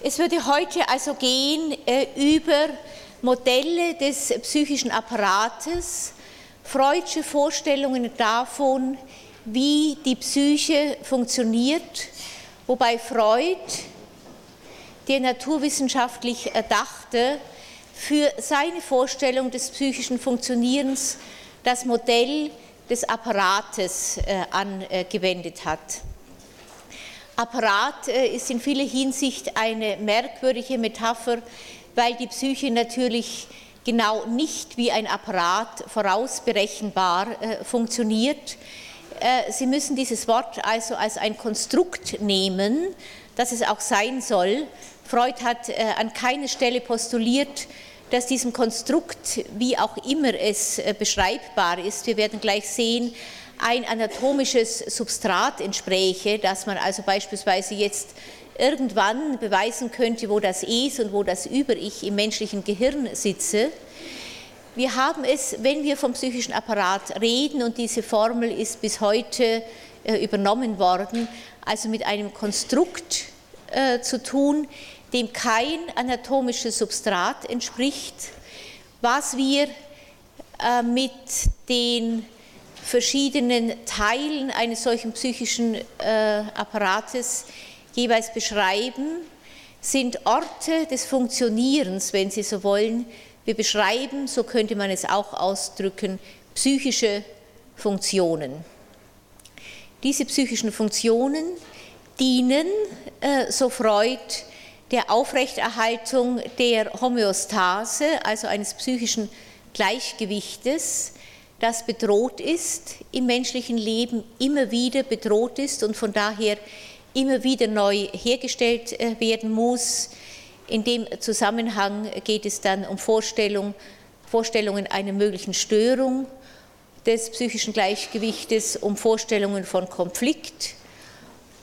Es würde heute also gehen äh, über Modelle des psychischen Apparates, Freudsche Vorstellungen davon, wie die Psyche funktioniert, wobei Freud, der naturwissenschaftlich erdachte, für seine Vorstellung des psychischen Funktionierens das Modell des Apparates äh, angewendet hat. Apparat äh, ist in vieler Hinsicht eine merkwürdige Metapher, weil die Psyche natürlich genau nicht wie ein Apparat vorausberechenbar äh, funktioniert. Äh, Sie müssen dieses Wort also als ein Konstrukt nehmen, das es auch sein soll. Freud hat an keiner Stelle postuliert, dass diesem Konstrukt, wie auch immer es beschreibbar ist, wir werden gleich sehen, ein anatomisches Substrat entspräche, dass man also beispielsweise jetzt irgendwann beweisen könnte, wo das Es und wo das Über-Ich im menschlichen Gehirn sitze. Wir haben es, wenn wir vom psychischen Apparat reden, und diese Formel ist bis heute äh, übernommen worden, also mit einem Konstrukt äh, zu tun, dem kein anatomisches Substrat entspricht, was wir äh, mit den verschiedenen Teilen eines solchen psychischen äh, Apparates jeweils beschreiben, sind Orte des Funktionierens, wenn Sie so wollen. Wir beschreiben, so könnte man es auch ausdrücken, psychische Funktionen. Diese psychischen Funktionen dienen, äh, so Freud, der Aufrechterhaltung der Homöostase, also eines psychischen Gleichgewichtes, das bedroht ist im menschlichen Leben, immer wieder bedroht ist und von daher immer wieder neu hergestellt äh, werden muss. In dem Zusammenhang geht es dann um Vorstellung, Vorstellungen einer möglichen Störung des psychischen Gleichgewichtes, um Vorstellungen von Konflikt,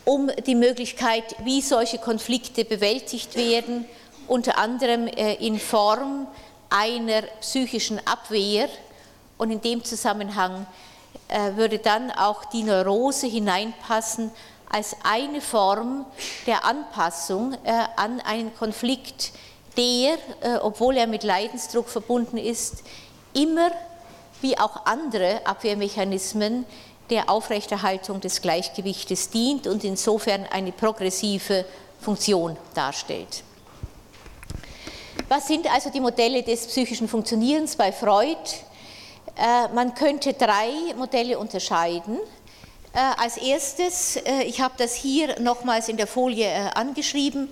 um die Möglichkeit, wie solche Konflikte bewältigt werden, unter anderem äh, in Form einer psychischen Abwehr, und in dem Zusammenhang äh, würde dann auch die Neurose hineinpassen als eine Form der Anpassung äh, an einen Konflikt, der, äh, obwohl er mit Leidensdruck verbunden ist, immer wie auch andere Abwehrmechanismen der Aufrechterhaltung des Gleichgewichtes dient und insofern eine progressive Funktion darstellt. Was sind also die Modelle des psychischen Funktionierens bei Freud? Äh, man könnte drei Modelle unterscheiden. Äh, als erstes, äh, ich habe das hier nochmals in der Folie angeschrieben,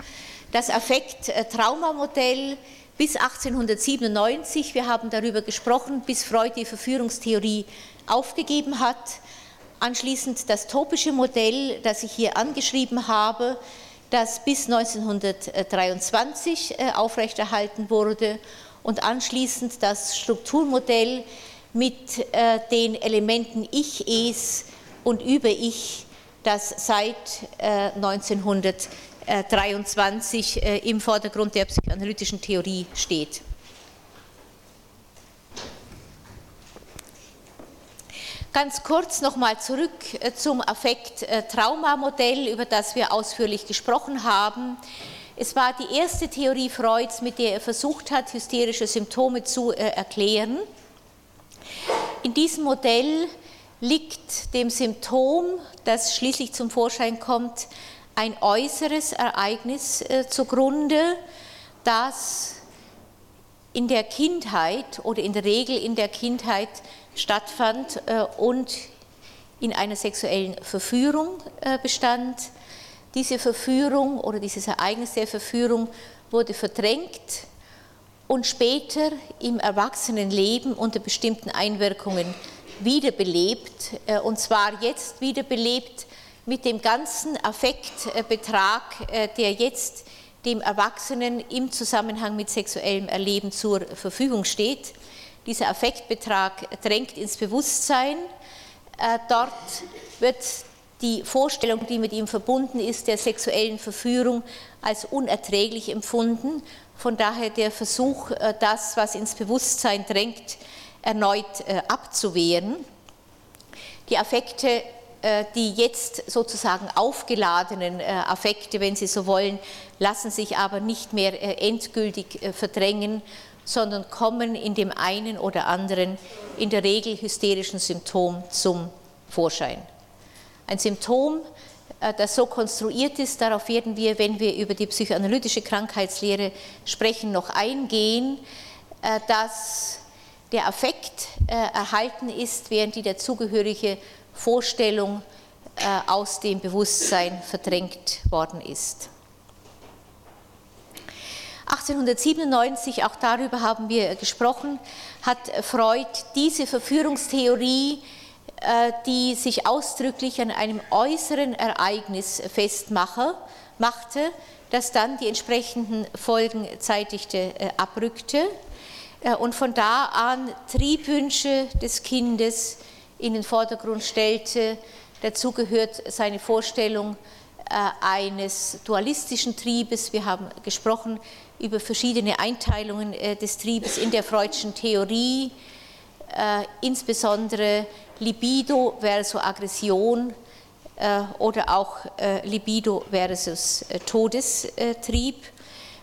das Affekt-Traumamodell bis 1897. Wir haben darüber gesprochen, bis Freud die Verführungstheorie aufgegeben hat. Anschließend das topische Modell, das ich hier angeschrieben habe, das bis 1923 aufrechterhalten wurde. Und anschließend das Strukturmodell, mit äh, den Elementen Ich, Es und Über-Ich, das seit äh, 1923 äh, im Vordergrund der psychoanalytischen Theorie steht. Ganz kurz nochmal zurück äh, zum Affekt-Trauma-Modell, über das wir ausführlich gesprochen haben. Es war die erste Theorie Freuds, mit der er versucht hat, hysterische Symptome zu äh, erklären. In diesem Modell liegt dem Symptom, das schließlich zum Vorschein kommt, ein äußeres Ereignis äh, zugrunde, das in der Kindheit oder in der Regel in der Kindheit stattfand äh, und in einer sexuellen Verführung äh, bestand. Diese Verführung oder dieses Ereignis der Verführung wurde verdrängt und später im Erwachsenenleben unter bestimmten Einwirkungen wiederbelebt, äh, und zwar jetzt wiederbelebt mit dem ganzen Affektbetrag, äh, der jetzt dem Erwachsenen im Zusammenhang mit sexuellem Erleben zur Verfügung steht. Dieser Affektbetrag drängt ins Bewusstsein. Äh, dort wird die Vorstellung, die mit ihm verbunden ist, der sexuellen Verführung als unerträglich empfunden von daher der Versuch, äh, das, was ins Bewusstsein drängt, erneut äh, abzuwehren. Die Affekte die jetzt sozusagen aufgeladenen Affekte, wenn Sie so wollen, lassen sich aber nicht mehr endgültig verdrängen, sondern kommen in dem einen oder anderen in der Regel hysterischen Symptom zum Vorschein. Ein Symptom, das so konstruiert ist, darauf werden wir, wenn wir über die psychoanalytische Krankheitslehre sprechen, noch eingehen, dass der Affekt erhalten ist, während die dazugehörige Vorstellung aus dem Bewusstsein verdrängt worden ist. 1897, auch darüber haben wir gesprochen, hat Freud diese Verführungstheorie, äh, die sich ausdrücklich an einem äußeren Ereignis festmache, machte, das dann die entsprechenden Folgen zeitigte, äh, abrückte äh, und von da an Triebwünsche des Kindes in den Vordergrund stellte. Dazu gehört seine Vorstellung eines dualistischen Triebes. Wir haben gesprochen über verschiedene Einteilungen äh, des Triebes in der Freudschen Theorie, äh, insbesondere Libido versus Aggression äh, oder auch Libido versus Todestrieb.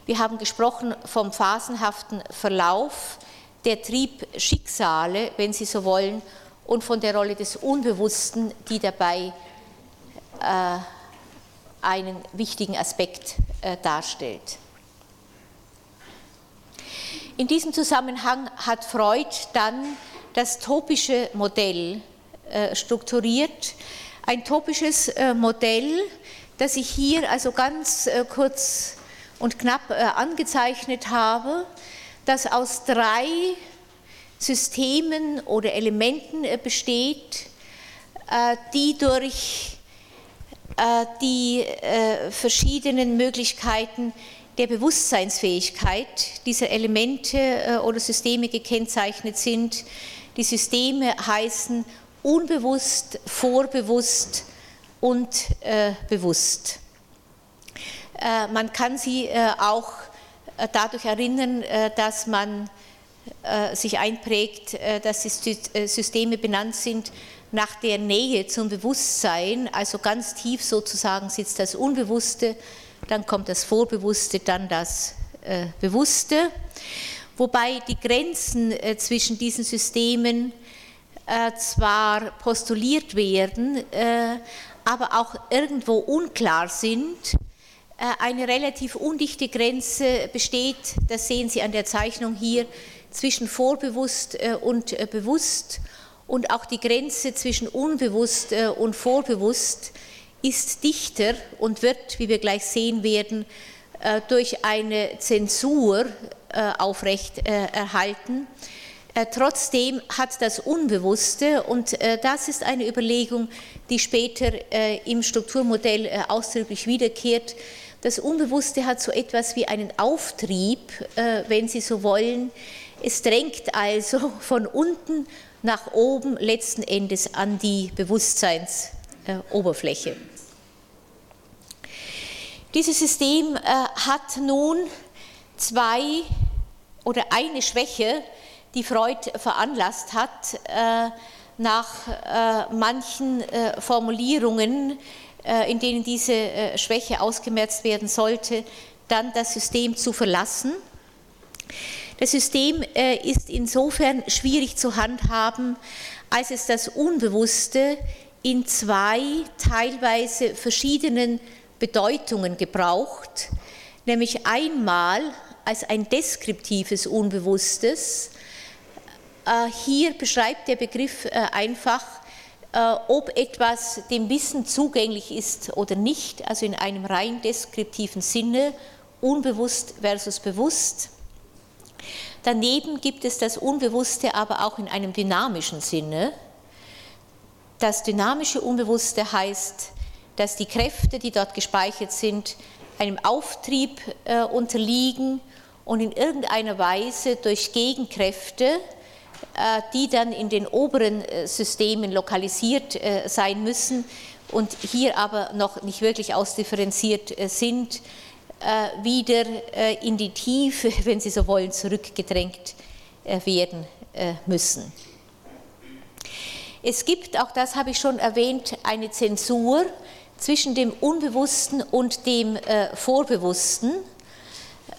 Wir haben gesprochen vom phasenhaften Verlauf der Triebschicksale, wenn Sie so wollen, und von der Rolle des Unbewussten, die dabei einen wichtigen Aspekt darstellt. In diesem Zusammenhang hat Freud dann das topische Modell äh, strukturiert. Ein topisches äh, Modell, das ich hier also ganz äh, kurz und knapp angezeichnet habe, das aus drei Systemen oder Elementen besteht, die durch die verschiedenen Möglichkeiten der Bewusstseinsfähigkeit dieser Elemente oder Systeme gekennzeichnet sind. Die Systeme heißen unbewusst, vorbewusst und äh, bewusst. Äh, man kann sie äh, auch äh, dadurch erinnern, äh, dass man sich einprägt, dass die Systeme benannt sind nach der Nähe zum Bewusstsein, also ganz tief sozusagen sitzt das Unbewusste dann kommt das Vorbewusste, dann das äh, Bewusste, wobei die Grenzen äh, zwischen diesen Systemen äh, zwar postuliert werden, äh, aber auch irgendwo unklar sind. Eine relativ undichte Grenze besteht, das sehen Sie an der Zeichnung hier, zwischen vorbewusst und bewusst und auch die Grenze zwischen unbewusst und vorbewusst ist dichter und wird, wie wir gleich sehen werden, durch eine Zensur äh, aufrecht äh, erhalten. Trotzdem hat das Unbewusste, und das ist eine Überlegung, die später im Strukturmodell ausdrücklich wiederkehrt, das Unbewusste hat so etwas wie einen Auftrieb, wenn Sie so wollen. Es drängt also von unten nach oben letzten Endes an die Bewusstseinsoberfläche. Dieses System äh, hat nun zwei oder eine Schwäche, die Freud veranlasst hat, äh, nach äh, manchen Formulierungen, in denen diese Schwäche ausgemerzt werden sollte, dann das System zu verlassen. Das System ist insofern schwierig zu handhaben, als es das Unbewusste in zwei teilweise verschiedenen Bedeutungen gebraucht, nämlich einmal als ein deskriptives Unbewusstes. Äh, hier beschreibt der Begriff äh, einfach, äh, ob etwas dem Wissen zugänglich ist oder nicht, also in einem rein deskriptiven Sinne, unbewusst versus bewusst. Daneben gibt es das Unbewusste aber auch in einem dynamischen Sinne. Das dynamische Unbewusste heißt, dass die Kräfte, die dort gespeichert sind, einem Auftrieb äh, unterliegen und in irgendeiner Weise durch Gegenkräfte, äh, die dann in den oberen äh, Systemen lokalisiert äh, sein müssen und hier aber noch nicht wirklich ausdifferenziert äh, sind, äh, wieder in die Tiefe, wenn Sie so wollen, zurückgedrängt werden müssen. Es gibt, auch das habe ich schon erwähnt, eine Zensur zwischen dem Unbewussten und dem äh, Vorbewussten,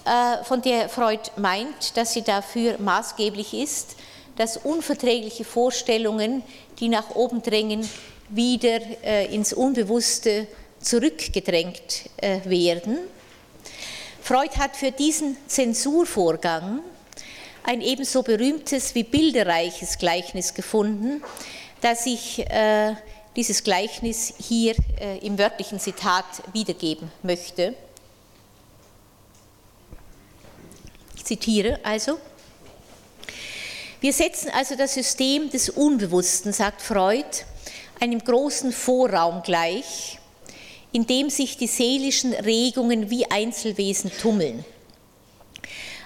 äh, von der Freud meint, dass sie dafür maßgeblich ist, dass unverträgliche Vorstellungen, die nach oben drängen, wieder äh, ins Unbewusste zurückgedrängt äh, werden. Freud hat für diesen Zensurvorgang ein ebenso berühmtes wie bilderreiches Gleichnis gefunden, dass ich äh, dieses Gleichnis hier äh, im wörtlichen Zitat wiedergeben möchte. Ich zitiere also. Wir setzen also das System des Unbewussten, sagt Freud, einem großen Vorraum gleich, in dem sich die seelischen Regungen wie Einzelwesen tummeln.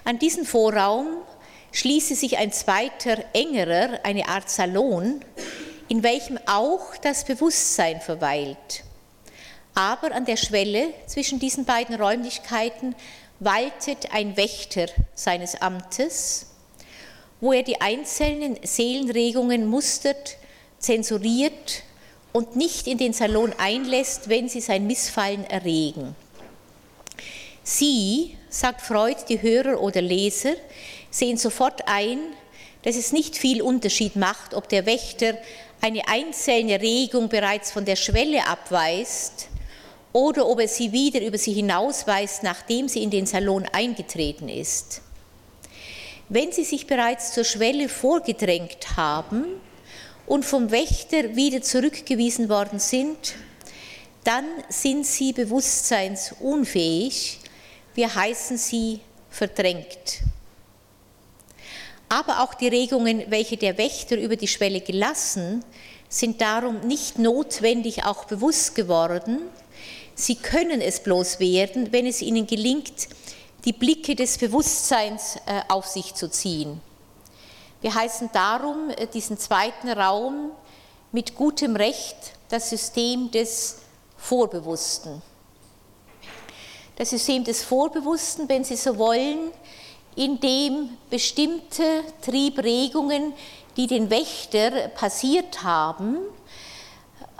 An diesen Vorraum schließe sich ein zweiter, engerer, eine Art Salon, in welchem auch das Bewusstsein verweilt. Aber an der Schwelle zwischen diesen beiden Räumlichkeiten waltet ein Wächter seines Amtes, wo er die einzelnen Seelenregungen mustert, zensuriert und nicht in den Salon einlässt, wenn sie sein Missfallen erregen. Sie, sagt Freud, die Hörer oder Leser, sehen sofort ein, dass es nicht viel Unterschied macht, ob der Wächter eine einzelne Regung bereits von der Schwelle abweist oder ob er sie wieder über sie hinausweist, nachdem sie in den Salon eingetreten ist. Wenn sie sich bereits zur Schwelle vorgedrängt haben und vom Wächter wieder zurückgewiesen worden sind, dann sind sie bewusstseinsunfähig, wir heißen sie verdrängt. Aber auch die Regungen, welche der Wächter über die Schwelle gelassen, sind darum nicht notwendig auch bewusst geworden. Sie können es bloß werden, wenn es ihnen gelingt, die Blicke des Bewusstseins äh, auf sich zu ziehen. Wir heißen darum äh, diesen zweiten Raum mit gutem Recht das System des Vorbewussten. Das System des Vorbewussten, wenn Sie so wollen, in dem bestimmte Triebregungen, die den Wächter passiert haben,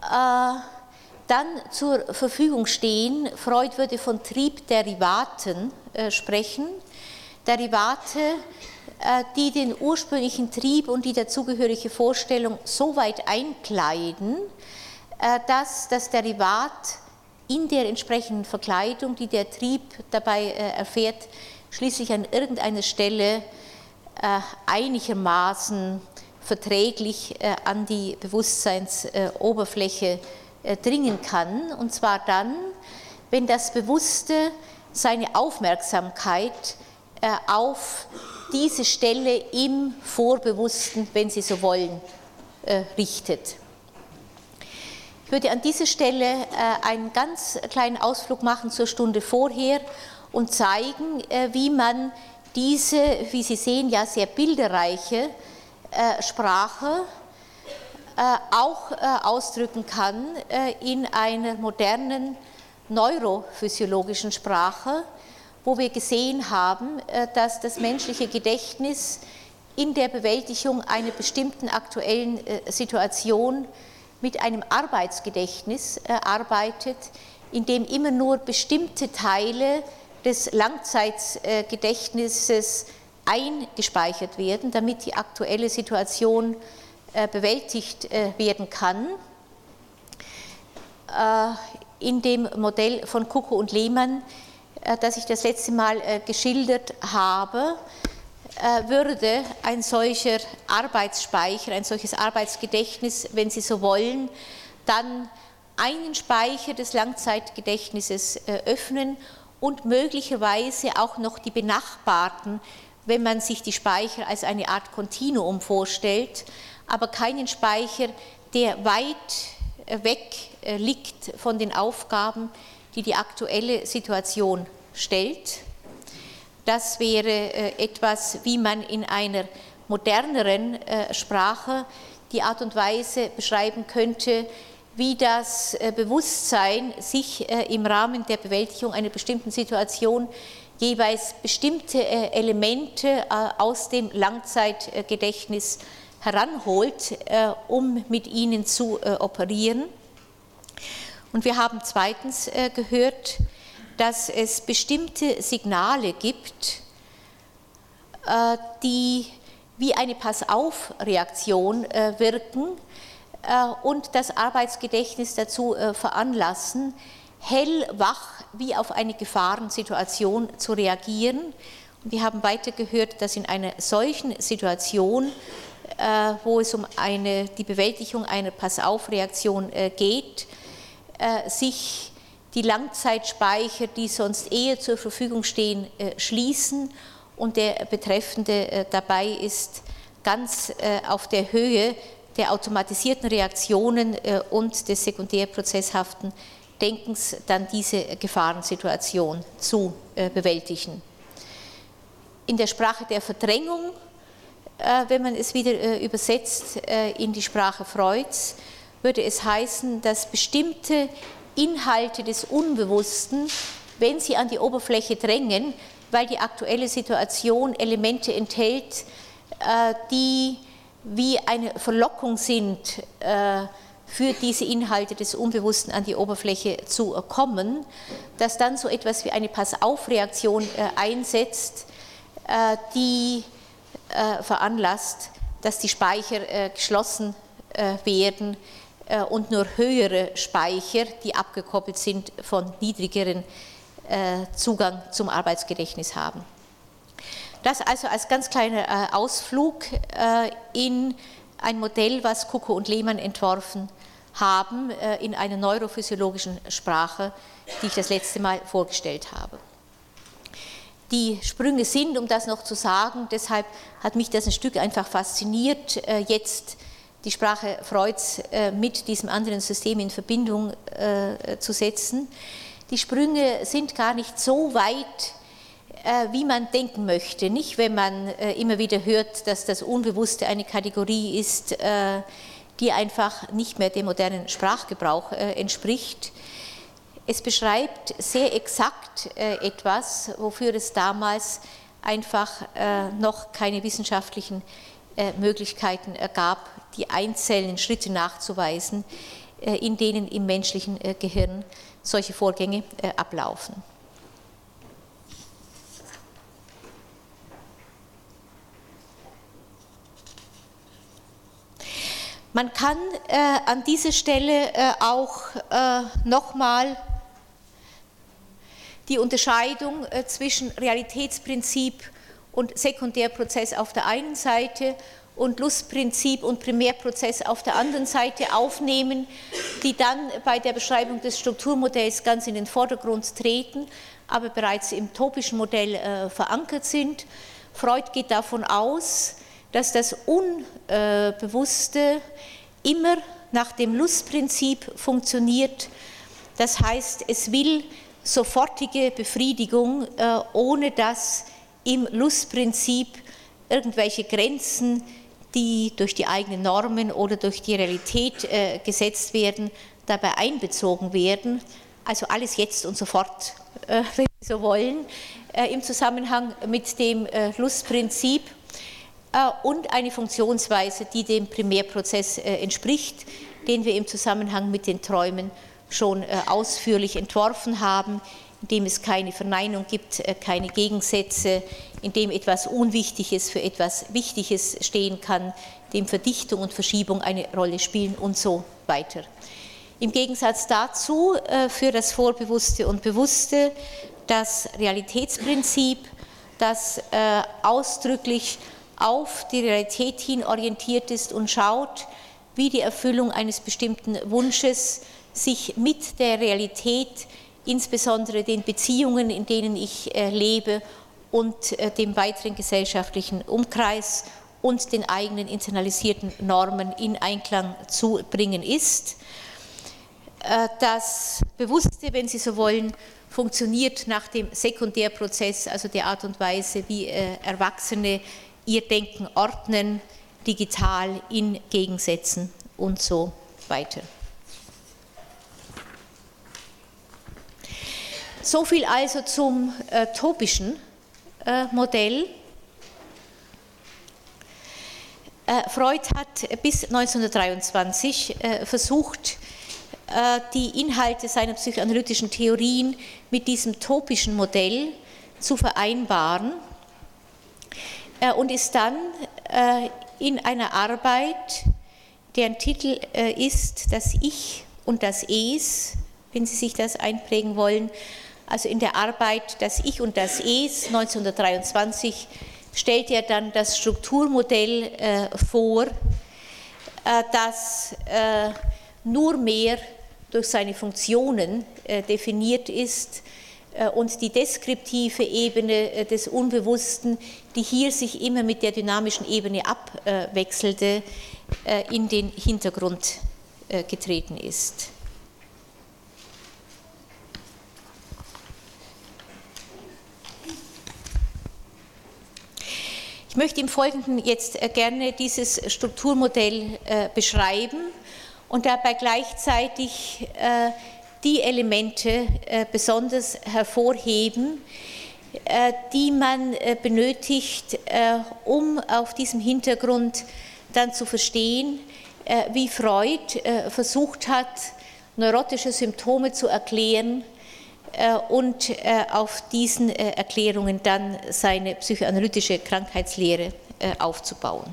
äh, dann zur Verfügung stehen. Freud würde von Triebderivaten äh, sprechen. Derivate, äh, die den ursprünglichen Trieb und die dazugehörige Vorstellung so weit einkleiden, dass das Derivat in der entsprechenden Verkleidung, die der Trieb dabei erfährt, schließlich an irgendeiner Stelle äh, einigermaßen verträglich äh, an die Bewusstseinsoberfläche äh, dringen kann. Und zwar dann, wenn das Bewusste seine Aufmerksamkeit auf diese Stelle im Vorbewussten, wenn Sie so wollen, richtet. Ich würde an dieser Stelle einen ganz kleinen Ausflug machen zur Stunde vorher und zeigen, äh, wie man diese, wie Sie sehen, ja sehr bilderreiche äh, Sprache äh, auch ausdrücken kann in einer modernen neurophysiologischen Sprache, wo wir gesehen haben, dass das menschliche Gedächtnis in der Bewältigung einer bestimmten aktuellen Situation mit einem Arbeitsgedächtnis arbeitet, in dem immer nur bestimmte Teile des Langzeitgedächtnisses eingespeichert werden, damit die aktuelle Situation äh, bewältigt äh, werden kann. Äh, in dem Modell von Kucko und Lehmann, das ich das letzte Mal geschildert habe, würde ein solcher Arbeitsspeicher, ein solches Arbeitsgedächtnis, wenn Sie so wollen, dann einen Speicher des Langzeitgedächtnisses öffnen und möglicherweise auch noch die benachbarten, wenn man sich die Speicher als eine Art Kontinuum vorstellt, aber keinen Speicher, der weit äh, weg äh, liegt von den Aufgaben, die die aktuelle Situation stellt. Das wäre äh, etwas, wie man in einer moderneren Sprache die Art und Weise beschreiben könnte, wie das äh, Bewusstsein sich äh, im Rahmen der Bewältigung einer bestimmten Situation jeweils bestimmte äh, Elemente aus dem Langzeitgedächtnis heranholt, um mit ihnen zu operieren. Und wir haben zweitens gehört, dass es bestimmte Signale gibt, die wie eine Pass-auf-Reaktion wirken und das Arbeitsgedächtnis dazu veranlassen, hellwach wie auf eine Gefahrensituation zu reagieren. Und wir haben weiter gehört, dass in einer solchen Situation, äh, wo es um eine, die Bewältigung einer Pass-auf-Reaktion äh, geht, äh, sich die Langzeitspeicher, die sonst eher zur Verfügung stehen, schließen und der Betreffende dabei ist ganz auf der Höhe der automatisierten Reaktionen und des sekundärprozesshaften Denkens dann diese Gefahrensituation zu äh, bewältigen. In der Sprache der Verdrängung, äh, wenn man es wieder äh, übersetzt in die Sprache Freuds, würde es heißen, dass bestimmte Inhalte des Unbewussten, wenn sie an die Oberfläche drängen, weil die aktuelle Situation Elemente enthält, die wie eine Verlockung sind, für diese Inhalte des Unbewussten an die Oberfläche zu kommen, dass dann so etwas wie eine Pass-auf-Reaktion äh, einsetzt, äh, die äh, veranlasst, dass die Speicher geschlossen werden und nur höhere Speicher, die abgekoppelt sind von niedrigeren Zugang zum Arbeitsgedächtnis haben. Das also als ganz kleiner Ausflug in ein Modell, was Kucko und Lehmann entworfen haben äh, in einer neurophysiologischen Sprache, die ich das letzte Mal vorgestellt habe. Die Sprünge sind, um das noch zu sagen, deshalb hat mich das ein Stück einfach fasziniert, äh, jetzt die Sprache Freuds äh, mit diesem anderen System in Verbindung zu setzen. Die Sprünge sind gar nicht so weit, wie man denken möchte. Nicht, wenn man immer wieder hört, dass das Unbewusste eine Kategorie ist, die einfach nicht mehr dem modernen Sprachgebrauch äh, entspricht. Es beschreibt sehr exakt äh, etwas, wofür es damals einfach äh, noch keine wissenschaftlichen Möglichkeiten gab, die einzelnen Schritte nachzuweisen, in denen im menschlichen Gehirn solche Vorgänge ablaufen. Man kann äh, an dieser Stelle äh, auch äh, nochmal die Unterscheidung äh, zwischen Realitätsprinzip und Sekundärprozess auf der einen Seite und Lustprinzip und Primärprozess auf der anderen Seite aufnehmen, die dann bei der Beschreibung des Strukturmodells ganz in den Vordergrund treten, aber bereits im topischen Modell äh, verankert sind. Freud geht davon aus, dass das Unbewusste immer nach dem Lustprinzip funktioniert. Das heißt, es will sofortige Befriedigung, äh, ohne dass im Lustprinzip irgendwelche Grenzen, die durch die eigenen Normen oder durch die Realität äh, gesetzt werden, dabei einbezogen werden. Also alles jetzt und sofort, äh, wenn Sie so wollen, im Zusammenhang mit dem Lustprinzip. Äh, und eine Funktionsweise, die dem Primärprozess äh, entspricht, den wir im Zusammenhang mit den Träumen schon äh, ausführlich entworfen haben, in dem es keine Verneinung gibt, keine Gegensätze, in dem etwas Unwichtiges für etwas Wichtiges stehen kann, dem Verdichtung und Verschiebung eine Rolle spielen und so weiter. Im Gegensatz dazu für das Vorbewusste und Bewusste das Realitätsprinzip, das ausdrücklich auf die Realität hin orientiert ist und schaut, wie die Erfüllung eines bestimmten Wunsches sich mit der Realität, insbesondere den Beziehungen, in denen ich äh, lebe und äh, dem weiteren gesellschaftlichen Umkreis und den eigenen internalisierten Normen in Einklang zu bringen ist. Äh, das Bewusste, wenn Sie so wollen, funktioniert nach dem Sekundärprozess, also der Art und Weise, wie Erwachsene ihr Denken ordnen, digital in Gegensätzen und so weiter. So viel also zum äh, topischen äh, Modell. Freud hat bis 1923 versucht, die Inhalte seiner psychoanalytischen Theorien mit diesem topischen Modell zu vereinbaren und ist dann in einer Arbeit, deren Titel ist Das Ich und das Es, wenn Sie sich das einprägen wollen, also in der Arbeit Das Ich und das Es 1923 stellt er dann das Strukturmodell äh, vor, äh, das äh, nur mehr durch seine Funktionen äh, definiert ist äh, und die deskriptive Ebene äh, des Unbewussten, die hier sich immer mit der dynamischen Ebene abwechselte, in den Hintergrund getreten ist. Ich möchte im Folgenden jetzt äh, gerne dieses Strukturmodell äh, beschreiben und dabei gleichzeitig äh, die Elemente besonders hervorheben, die man benötigt, um auf diesem Hintergrund dann zu verstehen, wie Freud versucht hat, neurotische Symptome zu erklären äh, und äh, auf diesen äh, Erklärungen dann seine psychoanalytische Krankheitslehre aufzubauen.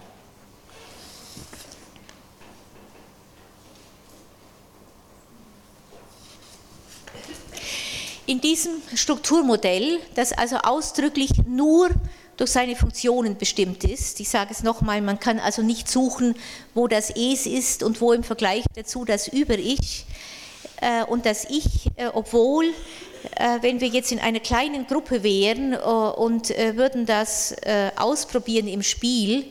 In diesem Strukturmodell, das also ausdrücklich nur durch seine Funktionen bestimmt ist. Ich sage es nochmal, man kann also nicht suchen, wo das Es ist und wo im Vergleich dazu das Über-Ich und das Ich, obwohl äh, wenn wir jetzt in einer kleinen Gruppe wären äh, und äh, würden das ausprobieren im Spiel,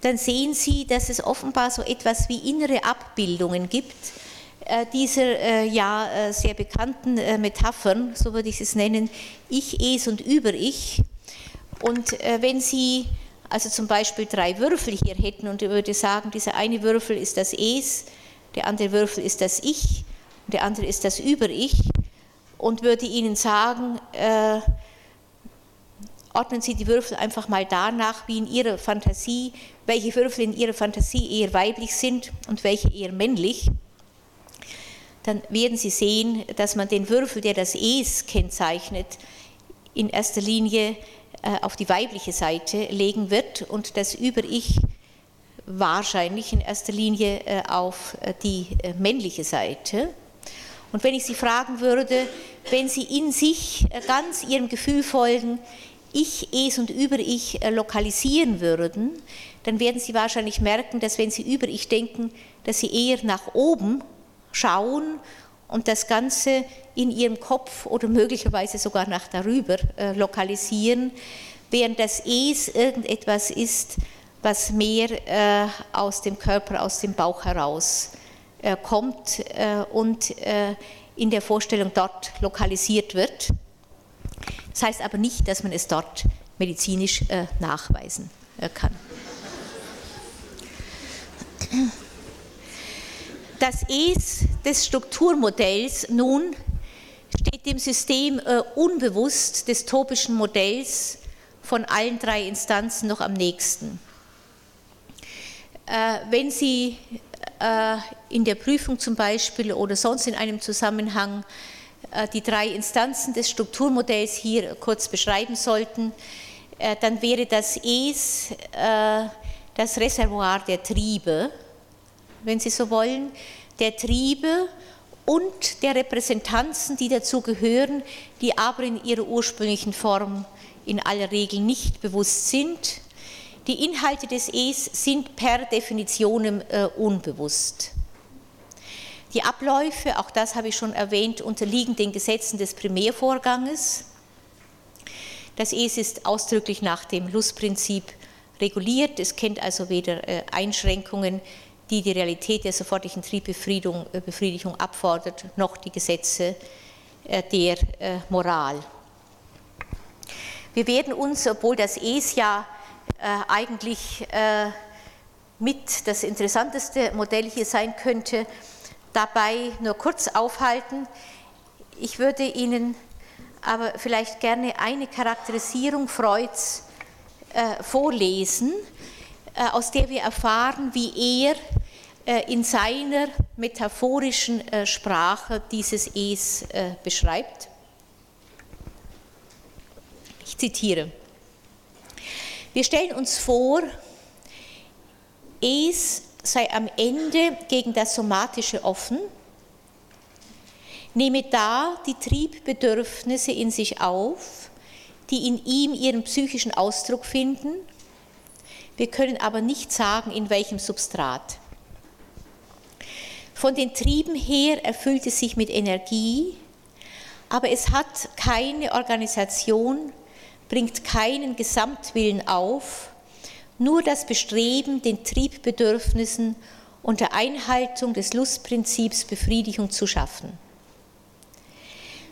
dann sehen Sie, dass es offenbar so etwas wie innere Abbildungen gibt dieser ja sehr bekannten Metaphern, so würde ich es nennen, Ich, Es und Über-Ich. Und wenn Sie also zum Beispiel drei Würfel hier hätten und ich würde sagen, dieser eine Würfel ist das Es, der andere Würfel ist das Ich und der andere ist das Über-Ich, und würde Ihnen sagen, äh, ordnen Sie die Würfel einfach mal danach, wie in Ihrer Fantasie, welche Würfel in Ihrer Fantasie eher weiblich sind und welche eher männlich, dann werden Sie sehen, dass man den Würfel, der das Es kennzeichnet, in erster Linie äh, auf die weibliche Seite legen wird und das Über-Ich wahrscheinlich in erster Linie äh, auf äh, die männliche Seite. Und wenn ich Sie fragen würde, wenn Sie in sich ganz Ihrem Gefühl folgen, Ich, Es und Über-Ich äh, lokalisieren würden, dann werden Sie wahrscheinlich merken, dass wenn Sie über Ich denken, dass Sie eher nach oben schauen und das Ganze in Ihrem Kopf oder möglicherweise sogar nach darüber äh, lokalisieren, während das Es irgendetwas ist, was mehr aus dem Körper, aus dem Bauch heraus äh, kommt äh, und äh, in der Vorstellung dort lokalisiert wird. Das heißt aber nicht, dass man es dort medizinisch nachweisen kann. Das Es des Strukturmodells nun steht dem System unbewusst des topischen Modells von allen drei Instanzen noch am nächsten. Wenn Sie äh, in der Prüfung zum Beispiel oder sonst in einem Zusammenhang äh, die drei Instanzen des Strukturmodells hier kurz beschreiben sollten, äh, dann wäre das Es das Reservoir der Triebe, wenn Sie so wollen, der Triebe und der Repräsentanzen, die dazu gehören, die aber in ihrer ursprünglichen Form in aller Regel nicht bewusst sind die Inhalte des Es sind per Definition äh, unbewusst. Die Abläufe, auch das habe ich schon erwähnt, unterliegen den Gesetzen des Primärvorganges. Das Es ist ausdrücklich nach dem Lustprinzip reguliert. Es kennt also weder äh, Einschränkungen, die die Realität der sofortigen Triebbefriedigung äh, abfordert, noch die Gesetze äh, der äh, Moral. Wir werden uns, obwohl das Es ja eigentlich mit das interessanteste Modell hier sein könnte, dabei nur kurz aufhalten. Ich würde Ihnen aber vielleicht gerne eine Charakterisierung Freuds vorlesen, aus der wir erfahren, wie er äh, in seiner metaphorischen äh, Sprache dieses Es beschreibt. Ich zitiere. Wir stellen uns vor, Es sei am Ende gegen das Somatische offen, nehme da die Triebbedürfnisse in sich auf, die in ihm ihren psychischen Ausdruck finden. Wir können aber nicht sagen, in welchem Substrat. Von den Trieben her erfüllt es sich mit Energie, aber es hat keine Organisation, bringt keinen Gesamtwillen auf, nur das Bestreben, den Triebbedürfnissen unter Einhaltung des Lustprinzips Befriedigung zu schaffen.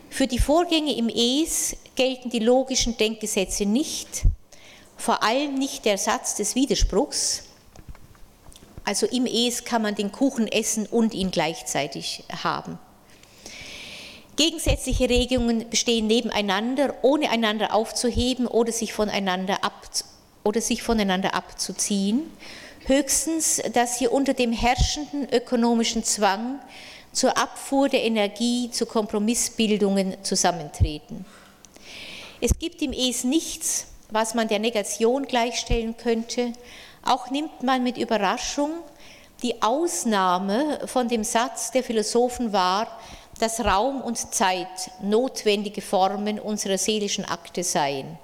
Für die Vorgänge im Es gelten die logischen Denkgesetze nicht, vor allem nicht der Satz des Widerspruchs. Also im Es kann man den Kuchen essen und ihn gleichzeitig haben. Gegensätzliche Regungen bestehen nebeneinander, ohne einander aufzuheben oder sich voneinander, ab, oder sich voneinander abzuziehen. Höchstens, dass hier unter dem herrschenden ökonomischen Zwang zur Abfuhr der Energie zu Kompromissbildungen zusammentreten. Es gibt im Es nichts, was man der Negation gleichstellen könnte. Auch nimmt man mit Überraschung die Ausnahme von dem Satz der Philosophen wahr, dass Raum und Zeit notwendige Formen unserer seelischen Akte seien.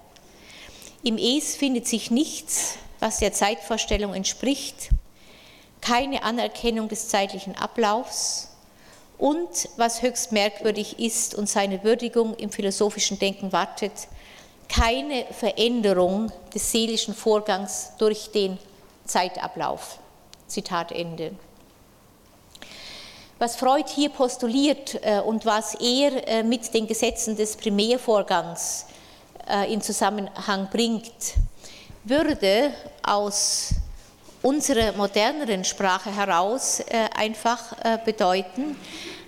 Im Es findet sich nichts, was der Zeitvorstellung entspricht, keine Anerkennung des zeitlichen Ablaufs und, was höchst merkwürdig ist und seine Würdigung im philosophischen Denken wartet, keine Veränderung des seelischen Vorgangs durch den Zeitablauf. Zitat Ende. Was Freud hier postuliert äh, und was er äh, mit den Gesetzen des Primärvorgangs äh, in Zusammenhang bringt, würde aus unserer moderneren Sprache heraus einfach bedeuten,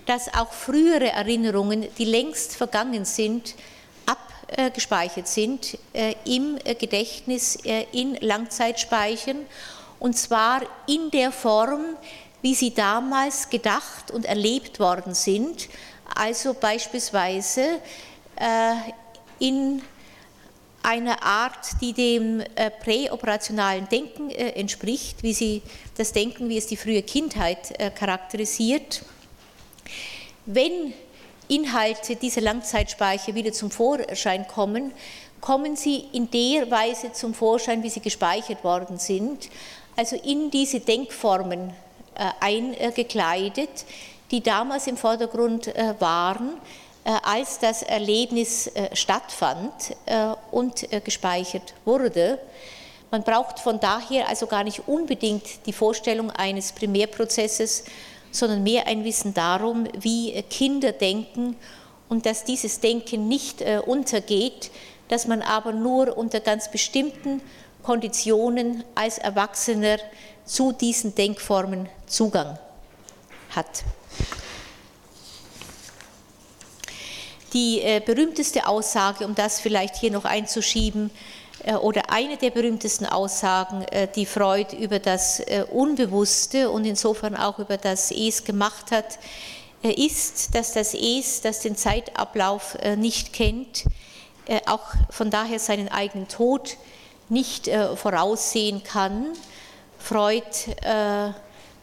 dass auch frühere Erinnerungen, die längst vergangen sind, abgespeichert sind im Gedächtnis, in Langzeitspeichern, und zwar in der Form, wie sie damals gedacht und erlebt worden sind, also beispielsweise äh, in einer Art, die dem äh, präoperationalen Denken äh, entspricht, wie sie das Denken, wie es die frühe Kindheit charakterisiert. Wenn Inhalte dieser Langzeitspeicher wieder zum Vorschein kommen, kommen sie in der Weise zum Vorschein, wie sie gespeichert worden sind, also in diese Denkformen äh, eingekleidet, die damals im Vordergrund äh, waren, äh, als das Erlebnis stattfand und gespeichert wurde. Man braucht von daher also gar nicht unbedingt die Vorstellung eines Primärprozesses, sondern mehr ein Wissen darum, wie Kinder denken und dass dieses Denken nicht untergeht, dass man aber nur unter ganz bestimmten Konditionen als Erwachsener zu diesen Denkformen Zugang hat. Die äh, berühmteste Aussage, um das vielleicht hier noch einzuschieben, äh, oder eine der berühmtesten Aussagen, äh, die Freud über das äh, Unbewusste und insofern auch über das Es gemacht hat, äh, ist, dass das Es, das den Zeitablauf äh, nicht kennt, auch von daher seinen eigenen Tod nicht voraussehen kann. Freud äh,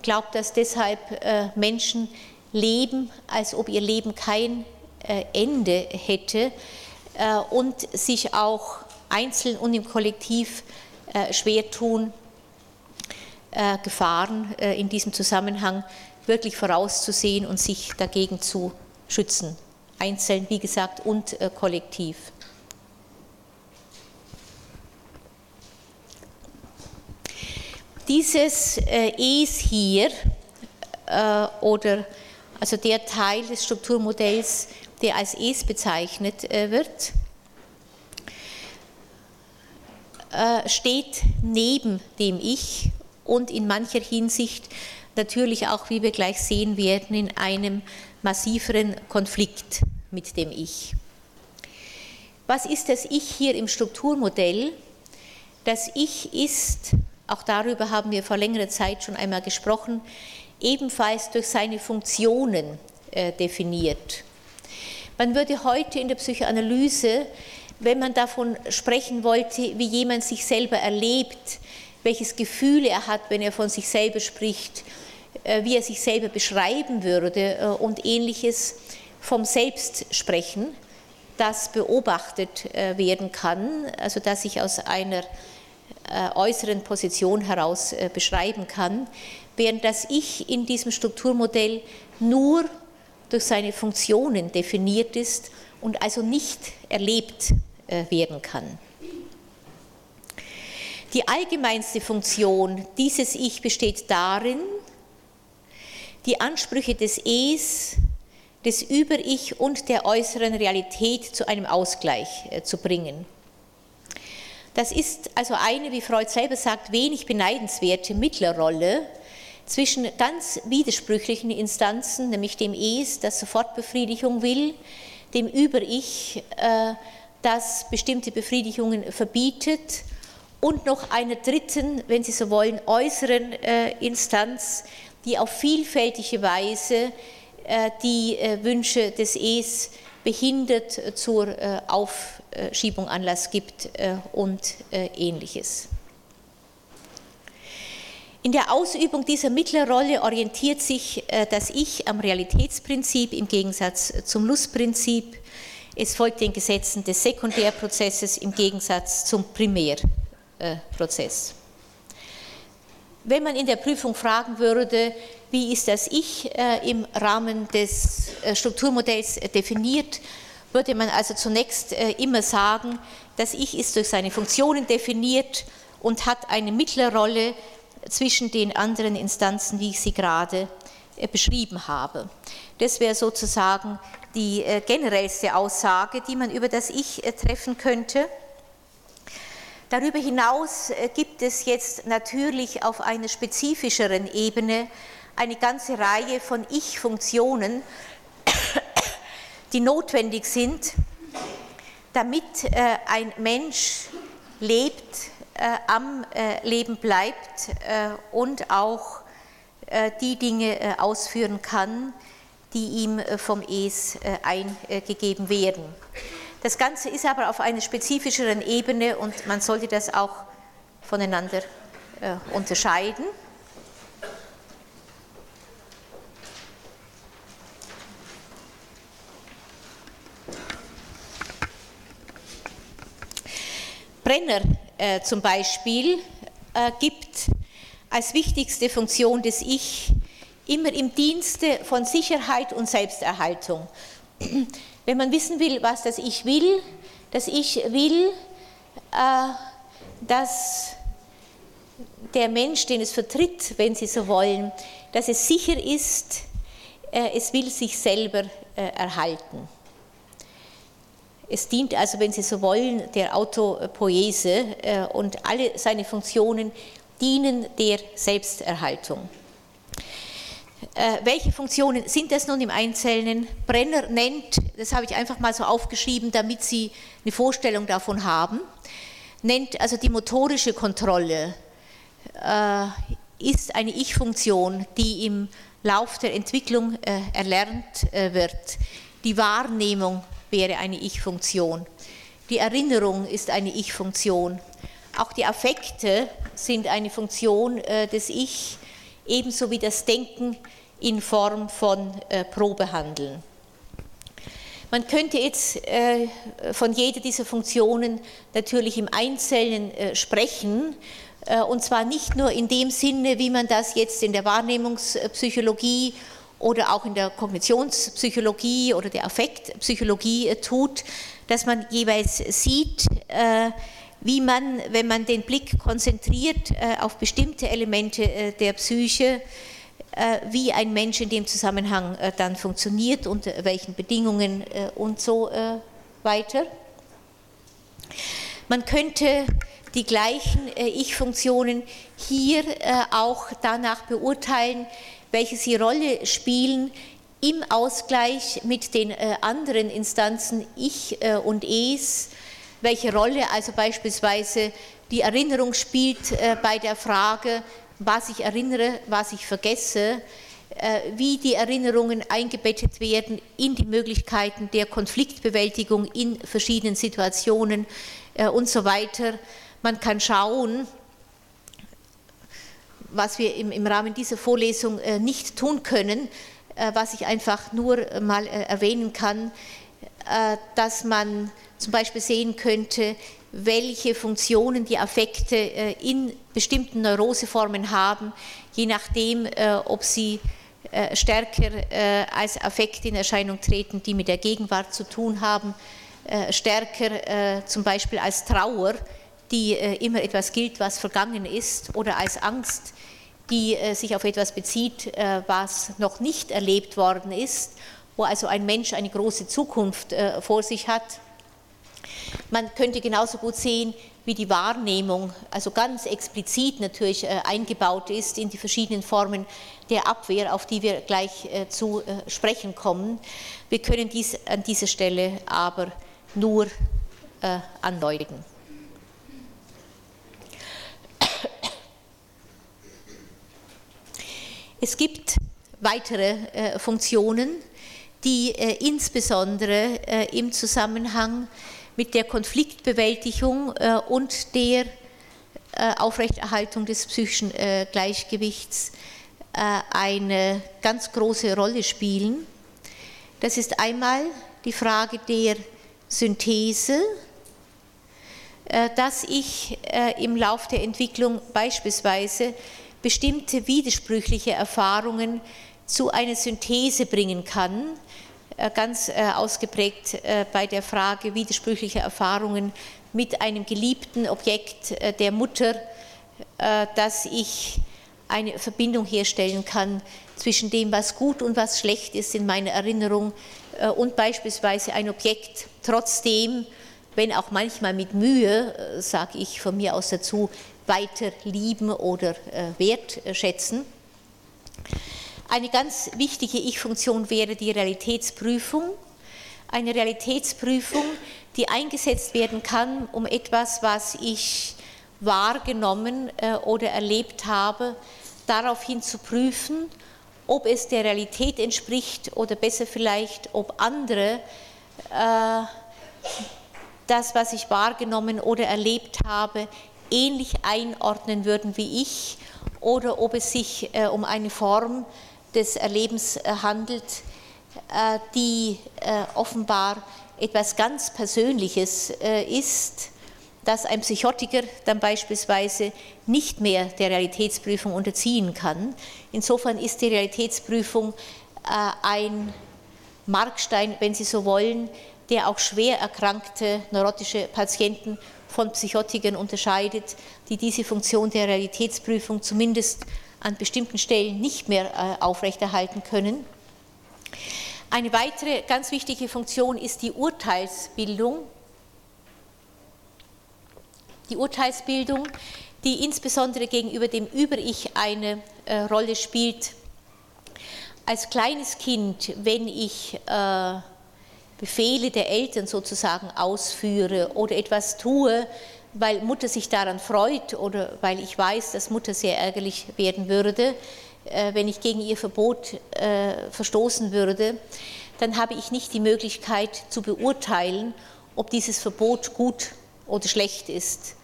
glaubt, dass deshalb äh, Menschen leben, als ob ihr Leben kein äh, Ende hätte äh, und sich auch einzeln und im Kollektiv äh, schwer tun, äh, Gefahren in diesem Zusammenhang wirklich vorauszusehen und sich dagegen zu schützen. Einzeln, wie gesagt, und kollektiv. Dieses äh, Es hier äh, oder also der Teil des Strukturmodells, der als Es bezeichnet äh, wird, äh, steht neben dem Ich und in mancher Hinsicht natürlich auch, wie wir gleich sehen werden, in einem massiveren Konflikt mit dem Ich. Was ist das Ich hier im Strukturmodell? Das Ich ist auch darüber haben wir vor längerer Zeit schon einmal gesprochen, ebenfalls durch seine Funktionen äh, definiert. Man würde heute in der Psychoanalyse, wenn man davon sprechen wollte, wie jemand sich selber erlebt, welches Gefühl er hat, wenn er von sich selber spricht, äh, wie er sich selber beschreiben würde äh, und ähnliches, vom Selbst sprechen, das beobachtet werden kann, also dass ich aus einer äußeren Position heraus beschreiben kann, während das Ich in diesem Strukturmodell nur durch seine Funktionen definiert ist und also nicht erlebt äh, werden kann. Die allgemeinste Funktion dieses Ich besteht darin, die Ansprüche des Es, des Über-Ich und der äußeren Realität zu einem Ausgleich äh, zu bringen. Das ist also eine, wie Freud selber sagt, wenig beneidenswerte Mittlerrolle zwischen ganz widersprüchlichen Instanzen, nämlich dem Es, das Sofortbefriedigung will, dem Über-Ich, äh, das bestimmte Befriedigungen verbietet und noch einer dritten, wenn Sie so wollen, äußeren äh, Instanz, die auf vielfältige Weise äh, die Wünsche des Es behindert, zur Aufschiebung Anlass gibt und ähnliches. In der Ausübung dieser Mittlerrolle orientiert sich äh, das Ich am Realitätsprinzip im Gegensatz zum Lustprinzip. Es folgt den Gesetzen des Sekundärprozesses im Gegensatz zum Primärprozess. Wenn man in der Prüfung fragen würde, wie ist das Ich äh, im Rahmen des äh, Strukturmodells definiert, würde man also zunächst immer sagen, das Ich ist durch seine Funktionen definiert und hat eine Mittlerrolle zwischen den anderen Instanzen, wie ich sie gerade äh, beschrieben habe. Das wäre sozusagen die äh, generellste Aussage, die man über das Ich äh, treffen könnte. Darüber hinaus gibt es jetzt natürlich auf einer spezifischeren Ebene eine ganze Reihe von Ich-Funktionen, die notwendig sind, damit ein Mensch lebt, äh, am äh, Leben bleibt äh, und auch die Dinge ausführen kann, die ihm vom Es eingegeben werden. Das Ganze ist aber auf einer spezifischeren Ebene und man sollte das auch voneinander unterscheiden. Brenner äh, zum Beispiel äh, gibt als wichtigste Funktion des Ich immer im Dienste von Sicherheit und Selbsterhaltung. Wenn man wissen will, was das Ich will, das Ich will, äh, dass der Mensch, den es vertritt, wenn Sie so wollen, dass es sicher ist, äh, es will sich selber äh, erhalten. Es dient also, wenn Sie so wollen, der Autopoese und alle seine Funktionen dienen der Selbsterhaltung. Äh, welche Funktionen sind das nun im Einzelnen? Brenner nennt, das habe ich einfach mal so aufgeschrieben, damit Sie eine Vorstellung davon haben, nennt also die motorische Kontrolle äh, ist eine Ich-Funktion, die im Lauf der Entwicklung erlernt wird. Die Wahrnehmung wäre eine Ich-Funktion. Die Erinnerung ist eine Ich-Funktion. Auch die Affekte sind eine Funktion äh, des Ich, ebenso wie das Denken in Form von äh, Probehandeln. Man könnte jetzt äh, von jeder dieser Funktionen natürlich im Einzelnen sprechen, und zwar nicht nur in dem Sinne, wie man das jetzt in der Wahrnehmungspsychologie oder auch in der Kognitionspsychologie oder der Affektpsychologie tut, dass man jeweils sieht, wie man, wenn man den Blick konzentriert äh, auf bestimmte Elemente der Psyche, wie ein Mensch in dem Zusammenhang dann funktioniert, unter welchen Bedingungen und so weiter. Man könnte die gleichen Ich-Funktionen hier auch danach beurteilen, welche sie Rolle spielen im Ausgleich mit den äh, anderen Instanzen Ich äh, und Es, welche Rolle also beispielsweise die Erinnerung spielt äh, bei der Frage, was ich erinnere, was ich vergesse, äh, wie die Erinnerungen eingebettet werden in die Möglichkeiten der Konfliktbewältigung in verschiedenen Situationen äh, und so weiter. Man kann schauen, was wir im, Rahmen dieser Vorlesung nicht tun können, was ich einfach nur mal erwähnen kann, dass man zum Beispiel sehen könnte, welche Funktionen die Affekte äh, in bestimmten Neuroseformen haben, je nachdem, äh, ob sie äh, stärker als Affekte in Erscheinung treten, die mit der Gegenwart zu tun haben, stärker zum Beispiel als Trauer, die immer etwas gilt, was vergangen ist, oder als Angst, die sich auf etwas bezieht, was noch nicht erlebt worden ist, wo also ein Mensch eine große Zukunft vor sich hat man könnte genauso gut sehen, wie die Wahrnehmung, also ganz explizit natürlich äh, eingebaut ist in die verschiedenen Formen der Abwehr, auf die wir gleich äh, zu äh, sprechen kommen. Wir können dies an dieser Stelle aber nur andeuten. Es gibt weitere Funktionen, die insbesondere im Zusammenhang mit der Konfliktbewältigung äh, und der äh, Aufrechterhaltung des psychischen äh, Gleichgewichts eine ganz große Rolle spielen. Das ist einmal die Frage der Synthese, dass ich im Lauf der Entwicklung beispielsweise bestimmte widersprüchliche Erfahrungen zu einer Synthese bringen kann, äh, ganz äh, ausgeprägt äh, bei der Frage widersprüchlicher Erfahrungen mit einem geliebten Objekt der Mutter, dass ich eine Verbindung herstellen kann zwischen dem, was gut und was schlecht ist in meiner Erinnerung und beispielsweise ein Objekt trotzdem, wenn auch manchmal mit Mühe, sage ich von mir aus dazu, weiter lieben oder wertschätzen. Eine ganz wichtige Ich-Funktion wäre die Realitätsprüfung. Eine Realitätsprüfung, die eingesetzt werden kann, um etwas, was ich wahrgenommen äh, oder erlebt habe, daraufhin zu prüfen, ob es der Realität entspricht oder besser vielleicht, ob andere äh, das, was ich wahrgenommen oder erlebt habe, ähnlich einordnen würden wie ich oder ob es sich äh, um eine Form des Erlebens äh, handelt, äh, die äh, offenbar etwas ganz Persönliches ist, dass ein Psychotiker dann beispielsweise nicht mehr der Realitätsprüfung unterziehen kann. Insofern ist die Realitätsprüfung ein Markstein, wenn Sie so wollen, der auch schwer erkrankte neurotische Patienten von Psychotikern unterscheidet, die diese Funktion der Realitätsprüfung zumindest an bestimmten Stellen nicht mehr äh, aufrechterhalten können. Eine weitere ganz wichtige Funktion ist die Urteilsbildung. Die Urteilsbildung, die insbesondere gegenüber dem Über-Ich eine äh, Rolle spielt. Als kleines Kind, wenn ich äh, Befehle der Eltern sozusagen ausführe oder etwas tue, weil Mutter sich daran freut oder weil ich weiß, dass Mutter sehr ärgerlich werden würde, äh, wenn ich gegen ihr Verbot äh, verstoßen würde, dann habe ich nicht die Möglichkeit zu beurteilen, ob dieses Verbot gut oder schlecht ist.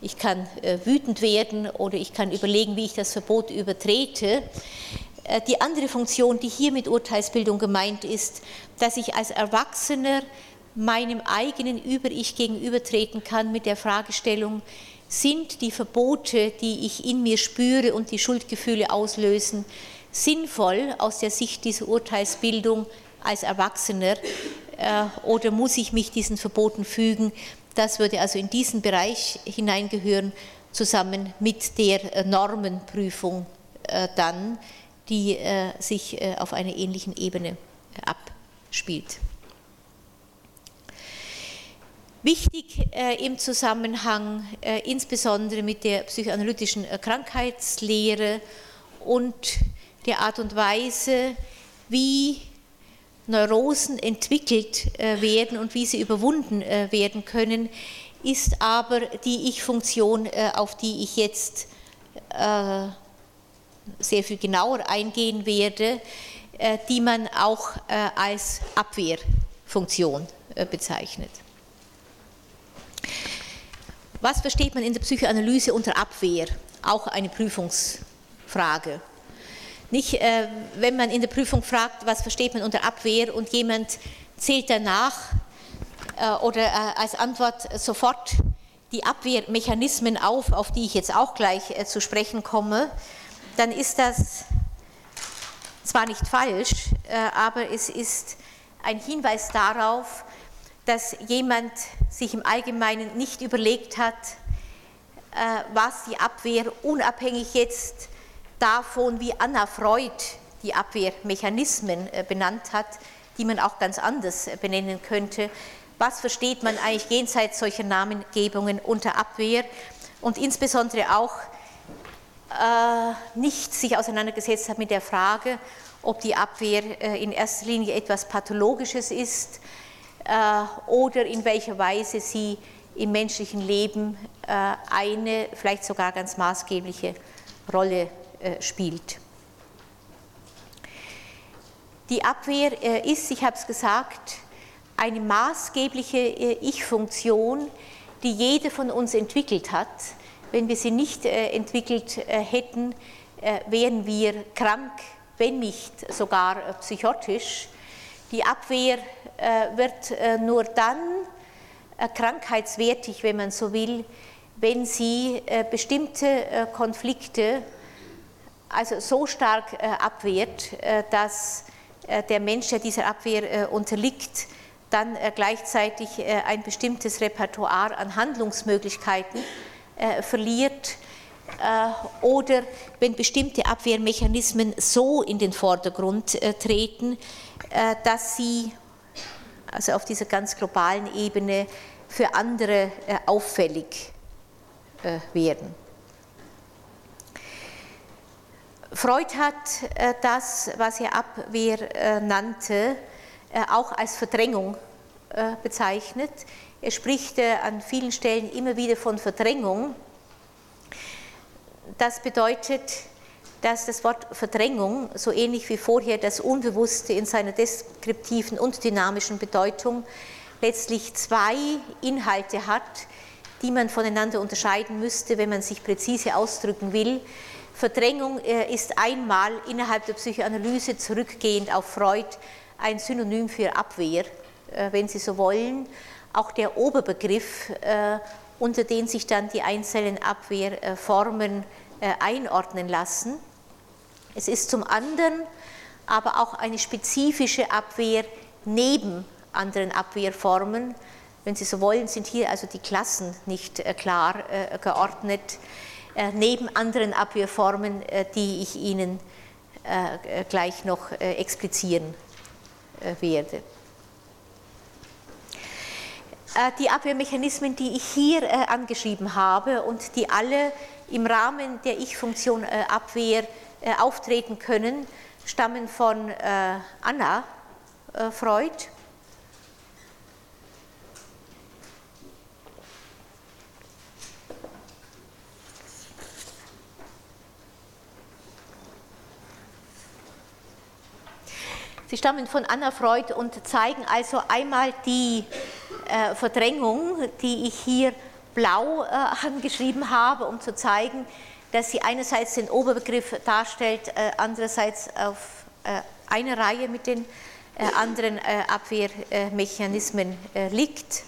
Ich kann äh, wütend werden oder ich kann überlegen, wie ich das Verbot übertrete. Die andere Funktion, die hier mit Urteilsbildung gemeint ist, dass ich als Erwachsener meinem eigenen Über-Ich gegenübertreten kann mit der Fragestellung, sind die Verbote, die ich in mir spüre und die Schuldgefühle auslösen, sinnvoll aus der Sicht dieser Urteilsbildung als Erwachsener äh, oder muss ich mich diesen Verboten fügen? Das würde also in diesen Bereich hineingehören, zusammen mit der äh, Normenprüfung äh, dann, die sich auf einer ähnlichen Ebene abspielt. Wichtig äh, im Zusammenhang äh, insbesondere mit der psychoanalytischen äh, Krankheitslehre und der Art und Weise, wie Neurosen entwickelt werden und wie sie überwunden werden können, ist aber die Ich-Funktion, auf die ich jetzt sehr viel genauer eingehen werde, die man auch als Abwehrfunktion bezeichnet. Was versteht man in der Psychoanalyse unter Abwehr? Auch eine Prüfungsfrage. Nicht, äh, wenn man in der Prüfung fragt, was versteht man unter Abwehr und jemand zählt danach äh, oder äh, als Antwort sofort die Abwehrmechanismen auf, auf die ich jetzt auch gleich äh, zu sprechen komme, dann ist das zwar nicht falsch, äh, aber es ist ein Hinweis darauf, dass jemand sich im Allgemeinen nicht überlegt hat, äh, was die Abwehr unabhängig jetzt davon, wie Anna Freud die Abwehrmechanismen äh, benannt hat, die man auch ganz anders äh, benennen könnte. Was versteht man eigentlich jenseits solcher Namengebungen unter Abwehr und insbesondere auch äh, nicht sich auseinandergesetzt hat mit der Frage, ob die Abwehr äh, in erster Linie etwas Pathologisches ist, oder in welcher Weise sie im menschlichen Leben äh, eine, vielleicht sogar ganz maßgebliche Rolle äh, spielt. Die Abwehr ist, ich habe es gesagt, eine maßgebliche Ich-Funktion, die jede von uns entwickelt hat. Wenn wir sie nicht entwickelt hätten, wären wir krank, wenn nicht sogar psychotisch. Die Abwehr äh, wird äh, nur dann äh, krankheitswertig, wenn man so will, wenn sie bestimmte Konflikte also so stark abwehrt, dass der Mensch, der dieser Abwehr unterliegt, dann gleichzeitig ein bestimmtes Repertoire an Handlungsmöglichkeiten verliert oder wenn bestimmte Abwehrmechanismen so in den Vordergrund treten, dass sie also auf dieser ganz globalen Ebene für andere äh, auffällig äh, werden. Freud hat äh, das, was er Abwehr nannte, auch als Verdrängung bezeichnet. Er spricht an vielen Stellen immer wieder von Verdrängung. Das bedeutet, dass das Wort Verdrängung, so ähnlich wie vorher das Unbewusste in seiner deskriptiven und dynamischen Bedeutung, letztlich zwei Inhalte hat, die man voneinander unterscheiden müsste, wenn man sich präzise ausdrücken will. Verdrängung äh, ist einmal innerhalb der Psychoanalyse zurückgehend auf Freud ein Synonym für Abwehr, äh, wenn Sie so wollen. Auch der Oberbegriff, äh, unter den sich dann die einzelnen Abwehrformen einordnen lassen. Es ist zum anderen aber auch eine spezifische Abwehr neben anderen Abwehrformen. Wenn Sie so wollen, sind hier also die Klassen nicht äh, klar äh, geordnet, äh, neben anderen Abwehrformen, die ich Ihnen gleich noch explizieren werde. Die Abwehrmechanismen, die ich hier angeschrieben habe und die alle im Rahmen der Ich-Funktion Abwehr äh, auftreten können, stammen von äh, Anna äh, Freud. Sie stammen von Anna Freud und zeigen also einmal die äh, Verdrängung, die ich hier blau äh, angeschrieben habe, um zu zeigen, dass sie einerseits den Oberbegriff darstellt, äh, andererseits auf äh, einer Reihe mit den äh, anderen Abwehrmechanismen liegt.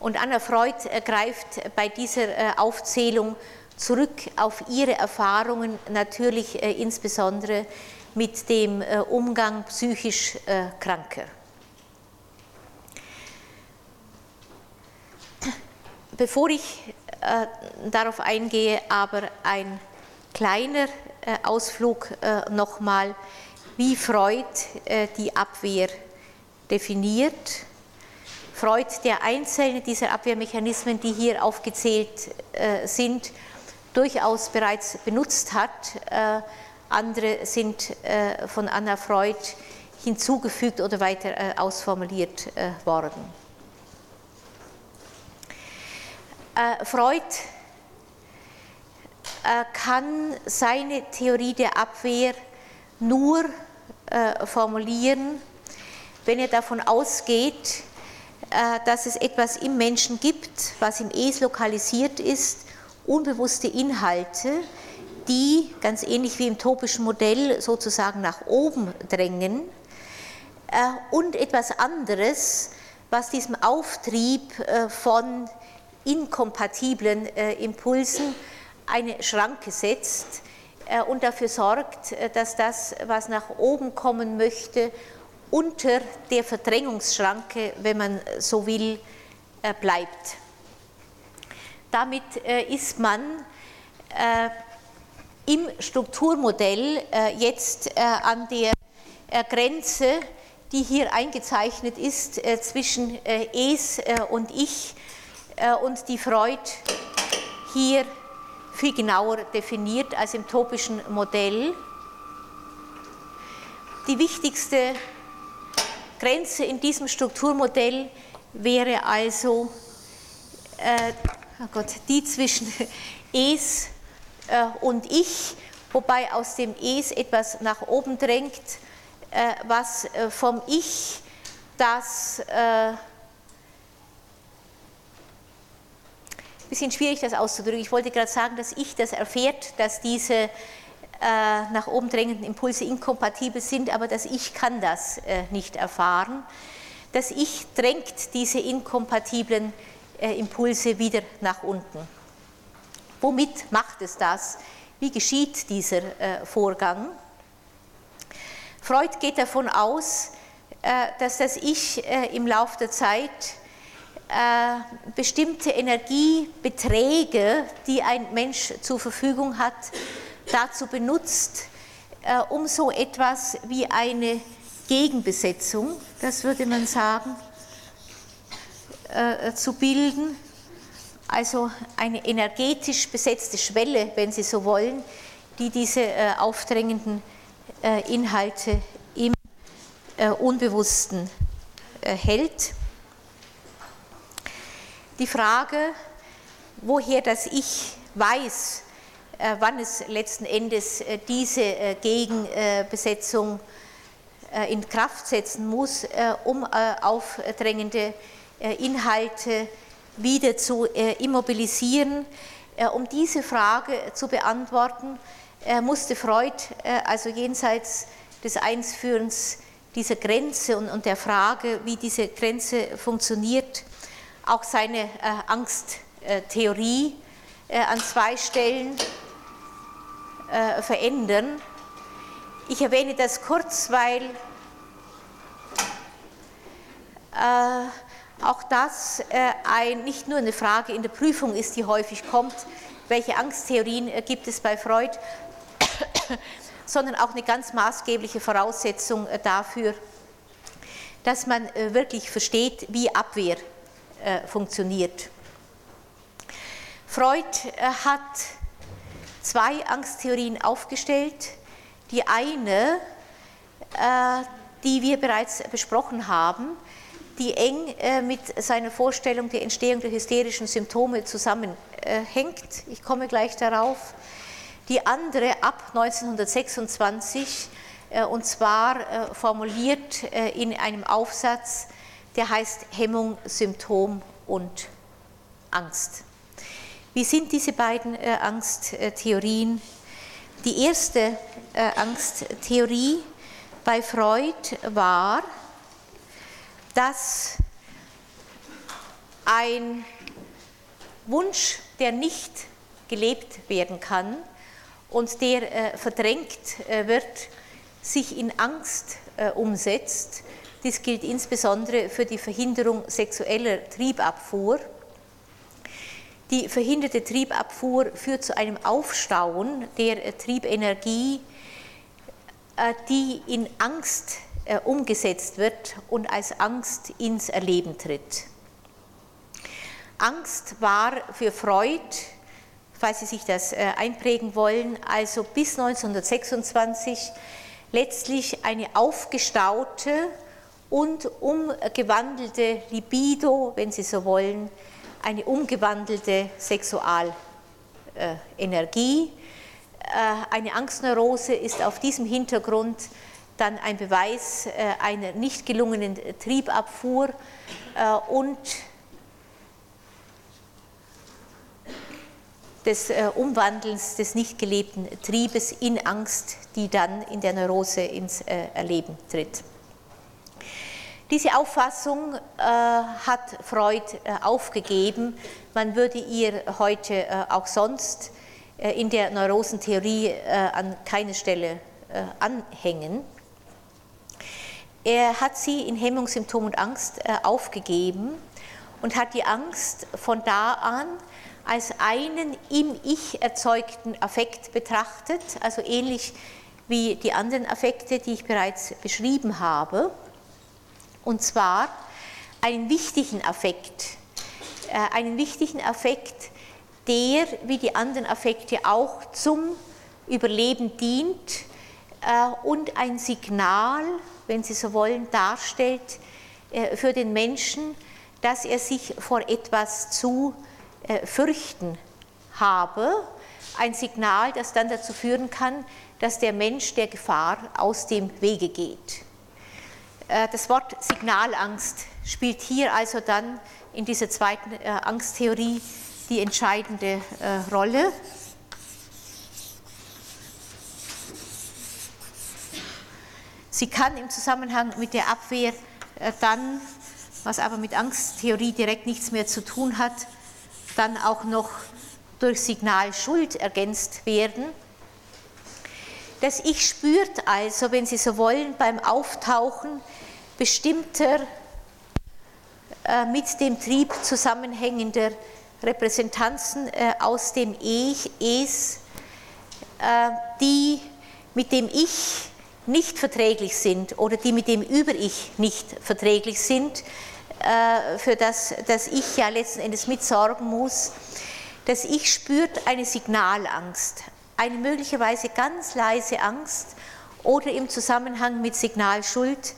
Und Anna Freud greift bei dieser Aufzählung zurück auf ihre Erfahrungen, natürlich insbesondere mit dem Umgang psychisch Kranker. Bevor ich äh, darauf eingehe, aber ein kleiner äh, Ausflug äh, nochmal, wie Freud die Abwehr definiert. Freud, der einzelne dieser Abwehrmechanismen, die hier aufgezählt sind, durchaus bereits benutzt hat. Andere sind von Anna Freud hinzugefügt oder weiter ausformuliert worden. Freud kann seine Theorie der Abwehr nur formulieren, wenn er davon ausgeht, dass es etwas im Menschen gibt, was im Es lokalisiert ist, unbewusste Inhalte, die ganz ähnlich wie im topischen Modell sozusagen nach oben drängen äh, und etwas anderes, was diesem Auftrieb äh, von inkompatiblen äh, Impulsen eine Schranke setzt und dafür sorgt, dass das, was nach oben kommen möchte, unter der Verdrängungsschranke, wenn man so will, bleibt. Damit ist man im Strukturmodell äh, jetzt äh, an der äh, Grenze, die hier eingezeichnet ist zwischen Es und Ich und die Freud hier viel genauer definiert als im topischen Modell. Die wichtigste Grenze in diesem Strukturmodell wäre also äh, oh Gott, die zwischen Es äh, und ich, wobei aus dem Es etwas nach oben drängt, äh, was äh, vom Ich das bisschen schwierig das auszudrücken. Ich wollte gerade sagen, dass ich das erfährt, dass diese nach oben drängenden Impulse inkompatibel sind, aber das Ich kann das nicht erfahren. Das Ich drängt diese inkompatiblen Impulse wieder nach unten. Womit macht es das? Wie geschieht dieser äh, Vorgang? Freud geht davon aus, äh, dass das Ich äh, im Laufe der Zeit bestimmte Energiebeträge, die ein Mensch zur Verfügung hat, dazu benutzt, um so etwas wie eine Gegenbesetzung, das würde man sagen, zu bilden also eine energetisch besetzte Schwelle, wenn Sie so wollen, die diese äh, aufdrängenden äh, Inhalte im äh, Unbewussten äh, hält. Die Frage, woher das Ich weiß, äh, wann es letzten Endes äh, diese Gegenbesetzung in Kraft setzen muss, um aufdrängende Inhalte wieder zu äh, immobilisieren. Äh, um diese Frage zu beantworten, äh, musste Freud also jenseits des Einführens dieser Grenze und der Frage, wie diese Grenze funktioniert, auch seine Angsttheorie an zwei Stellen verändern. Ich erwähne das kurz, weil auch das äh, ein, nicht nur eine Frage in der Prüfung ist, die häufig kommt, welche Angsttheorien äh, gibt es bei Freud, sondern auch eine ganz maßgebliche Voraussetzung äh, dafür, dass man wirklich versteht, wie Abwehr funktioniert. Freud hat zwei Angsttheorien aufgestellt. Die eine, die wir bereits besprochen haben, die eng äh, mit seiner Vorstellung der Entstehung der hysterischen Symptome zusammenhängt. Ich komme gleich darauf. Die andere ab 1926 äh, und zwar äh, formuliert in einem Aufsatz, der heißt Hemmung, Symptom und Angst. Wie sind diese beiden Angsttheorien? Die erste Angsttheorie bei Freud war, dass ein Wunsch, der nicht gelebt werden kann und der äh, verdrängt äh, wird, sich in Angst äh, umsetzt. Dies gilt insbesondere für die Verhinderung sexueller Triebabfuhr. Die verhinderte Triebabfuhr führt zu einem Aufstauen der Triebenergie, äh, die in Angst äh, umgesetzt wird und als Angst ins Erleben tritt. Angst war für Freud, falls Sie sich das äh, einprägen wollen, also bis 1926 letztlich eine aufgestaute und umgewandelte Libido, wenn Sie so wollen, eine umgewandelte Sexualenergie. Äh, eine Angstneurose ist auf diesem Hintergrund dann ein Beweis äh, einer nicht gelungenen Triebabfuhr äh, und des Umwandelns des nicht gelebten Triebes in Angst, die dann in der Neurose ins Erleben tritt. Diese Auffassung äh, hat Freud äh, aufgegeben. Man würde ihr heute äh, auch sonst in der Neurosentheorie an keine Stelle anhängen. Er hat sie in Hemmungssymptom und Angst aufgegeben und hat die Angst von da an als einen im Ich erzeugten Affekt betrachtet, also ähnlich wie die anderen Affekte, die ich bereits beschrieben habe. Und zwar einen wichtigen Affekt, äh, einen wichtigen Affekt, der wie die anderen Affekte auch zum Überleben dient äh, und ein Signal, wenn Sie so wollen, darstellt äh, für den Menschen, dass er sich vor etwas zu fürchten habe. Ein Signal, das dann dazu führen kann, dass der Mensch der Gefahr aus dem Wege geht. Äh, das Wort Signalangst spielt hier also dann in dieser zweiten äh, Angsttheorie die entscheidende äh, Rolle. Sie kann im Zusammenhang mit der Abwehr dann, was aber mit Angsttheorie direkt nichts mehr zu tun hat, dann auch noch durch Signal Schuld ergänzt werden. Das Ich spürt also, wenn Sie so wollen, beim Auftauchen bestimmter äh, mit dem Trieb zusammenhängender Repräsentanzen äh, aus dem Ich, Es, äh, die mit dem Ich nicht verträglich sind oder die mit dem Über-Ich nicht verträglich sind, für das das Ich ja letzten Endes mitsorgen muss. Das Ich spürt eine Signalangst, eine möglicherweise ganz leise Angst oder im Zusammenhang mit Signalschuld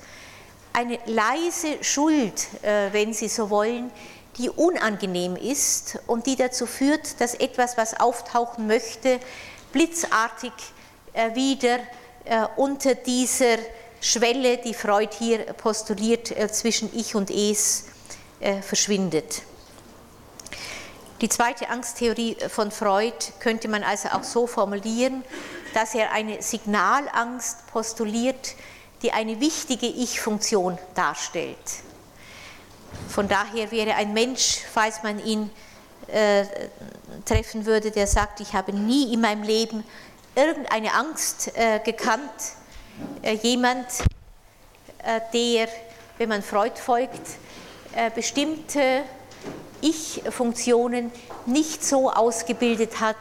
eine leise Schuld, äh, wenn Sie so wollen, die unangenehm ist und die dazu führt, dass etwas, was auftauchen möchte, blitzartig äh, wieder äh, unter dieser Schwelle, die Freud hier postuliert, zwischen Ich und Es verschwindet. Die zweite Angsttheorie von Freud könnte man also auch so formulieren, dass er eine Signalangst postuliert, die eine wichtige Ich-Funktion darstellt. Von daher wäre ein Mensch, falls man ihn äh, treffen würde, der sagt, ich habe nie in meinem Leben irgendeine Angst äh, gekannt, äh, jemand, äh, der, wenn man Freud folgt, äh, bestimmte ich-Funktionen nicht so ausgebildet hat,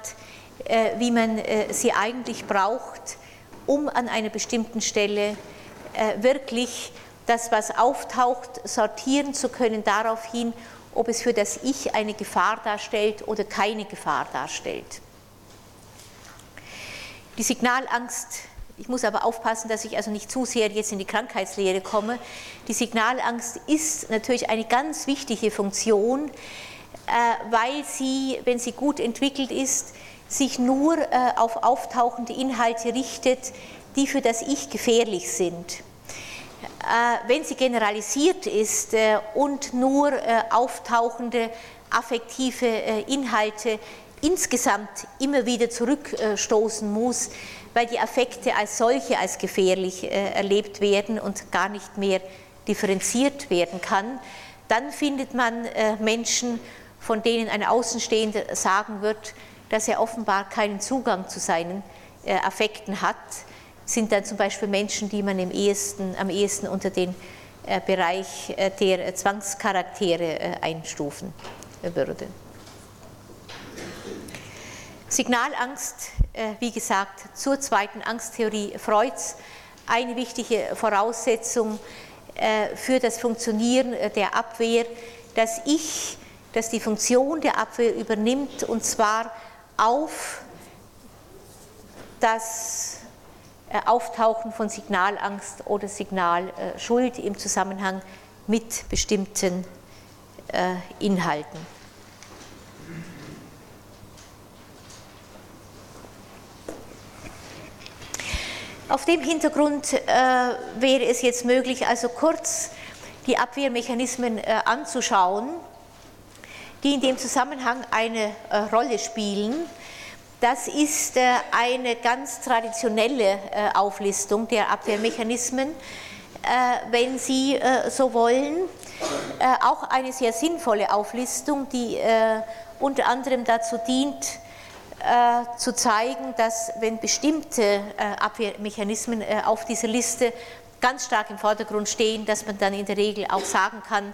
äh, wie man sie eigentlich braucht, um an einer bestimmten Stelle wirklich das, was auftaucht, sortieren zu können darauf hin, ob es für das Ich eine Gefahr darstellt oder keine Gefahr darstellt. Die Signalangst, ich muss aber aufpassen, dass ich also nicht zu sehr jetzt in die Krankheitslehre komme, die Signalangst ist natürlich eine ganz wichtige Funktion, äh, weil sie, wenn sie gut entwickelt ist, sich nur äh, auf auftauchende Inhalte richtet, die für das Ich gefährlich sind. Äh, wenn sie generalisiert ist und nur auftauchende affektive Inhalte insgesamt immer wieder zurückstoßen muss, weil die Affekte als solche als gefährlich erlebt werden und gar nicht mehr differenziert werden kann, dann findet man Menschen, von denen ein Außenstehender sagen wird, dass er offenbar keinen Zugang zu seinen äh, Affekten hat, sind dann zum Beispiel Menschen, die man ehesten, am ehesten unter den äh, Bereich äh, der Zwangscharaktere einstufen würde. Signalangst, wie gesagt, zur zweiten Angsttheorie Freuds, eine wichtige Voraussetzung für das Funktionieren der Abwehr, dass ich das die Funktion der Abwehr übernimmt und zwar auf das Auftauchen von Signalangst oder Signalschuld im Zusammenhang mit bestimmten Inhalten. Auf dem Hintergrund äh, wäre es jetzt möglich, also kurz die Abwehrmechanismen äh, anzuschauen, die in dem Zusammenhang eine äh, Rolle spielen. Das ist äh, eine ganz traditionelle äh, Auflistung der Abwehrmechanismen, äh, wenn Sie so wollen. auch eine sehr sinnvolle Auflistung, die unter anderem dazu dient, zu zeigen, dass wenn bestimmte Abwehrmechanismen auf dieser Liste ganz stark im Vordergrund stehen, dass man dann in der Regel auch sagen kann,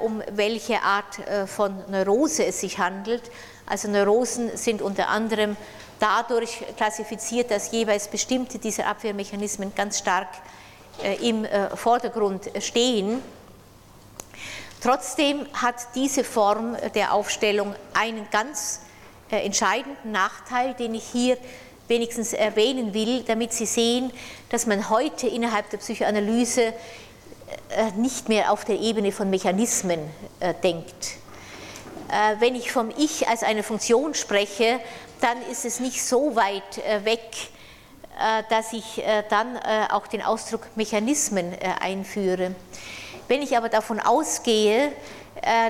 um welche Art von Neurose es sich handelt. Also Neurosen sind unter anderem dadurch klassifiziert, dass jeweils bestimmte dieser Abwehrmechanismen ganz stark im Vordergrund stehen. Trotzdem hat diese Form der Aufstellung einen ganz äh, entscheidenden Nachteil, den ich hier wenigstens erwähnen will, damit Sie sehen, dass man heute innerhalb der Psychoanalyse äh, nicht mehr auf der Ebene von Mechanismen äh, denkt. Wenn ich vom Ich als eine Funktion spreche, dann ist es nicht so weit weg, dass ich dann auch den Ausdruck Mechanismen einführe. Wenn ich aber davon ausgehe,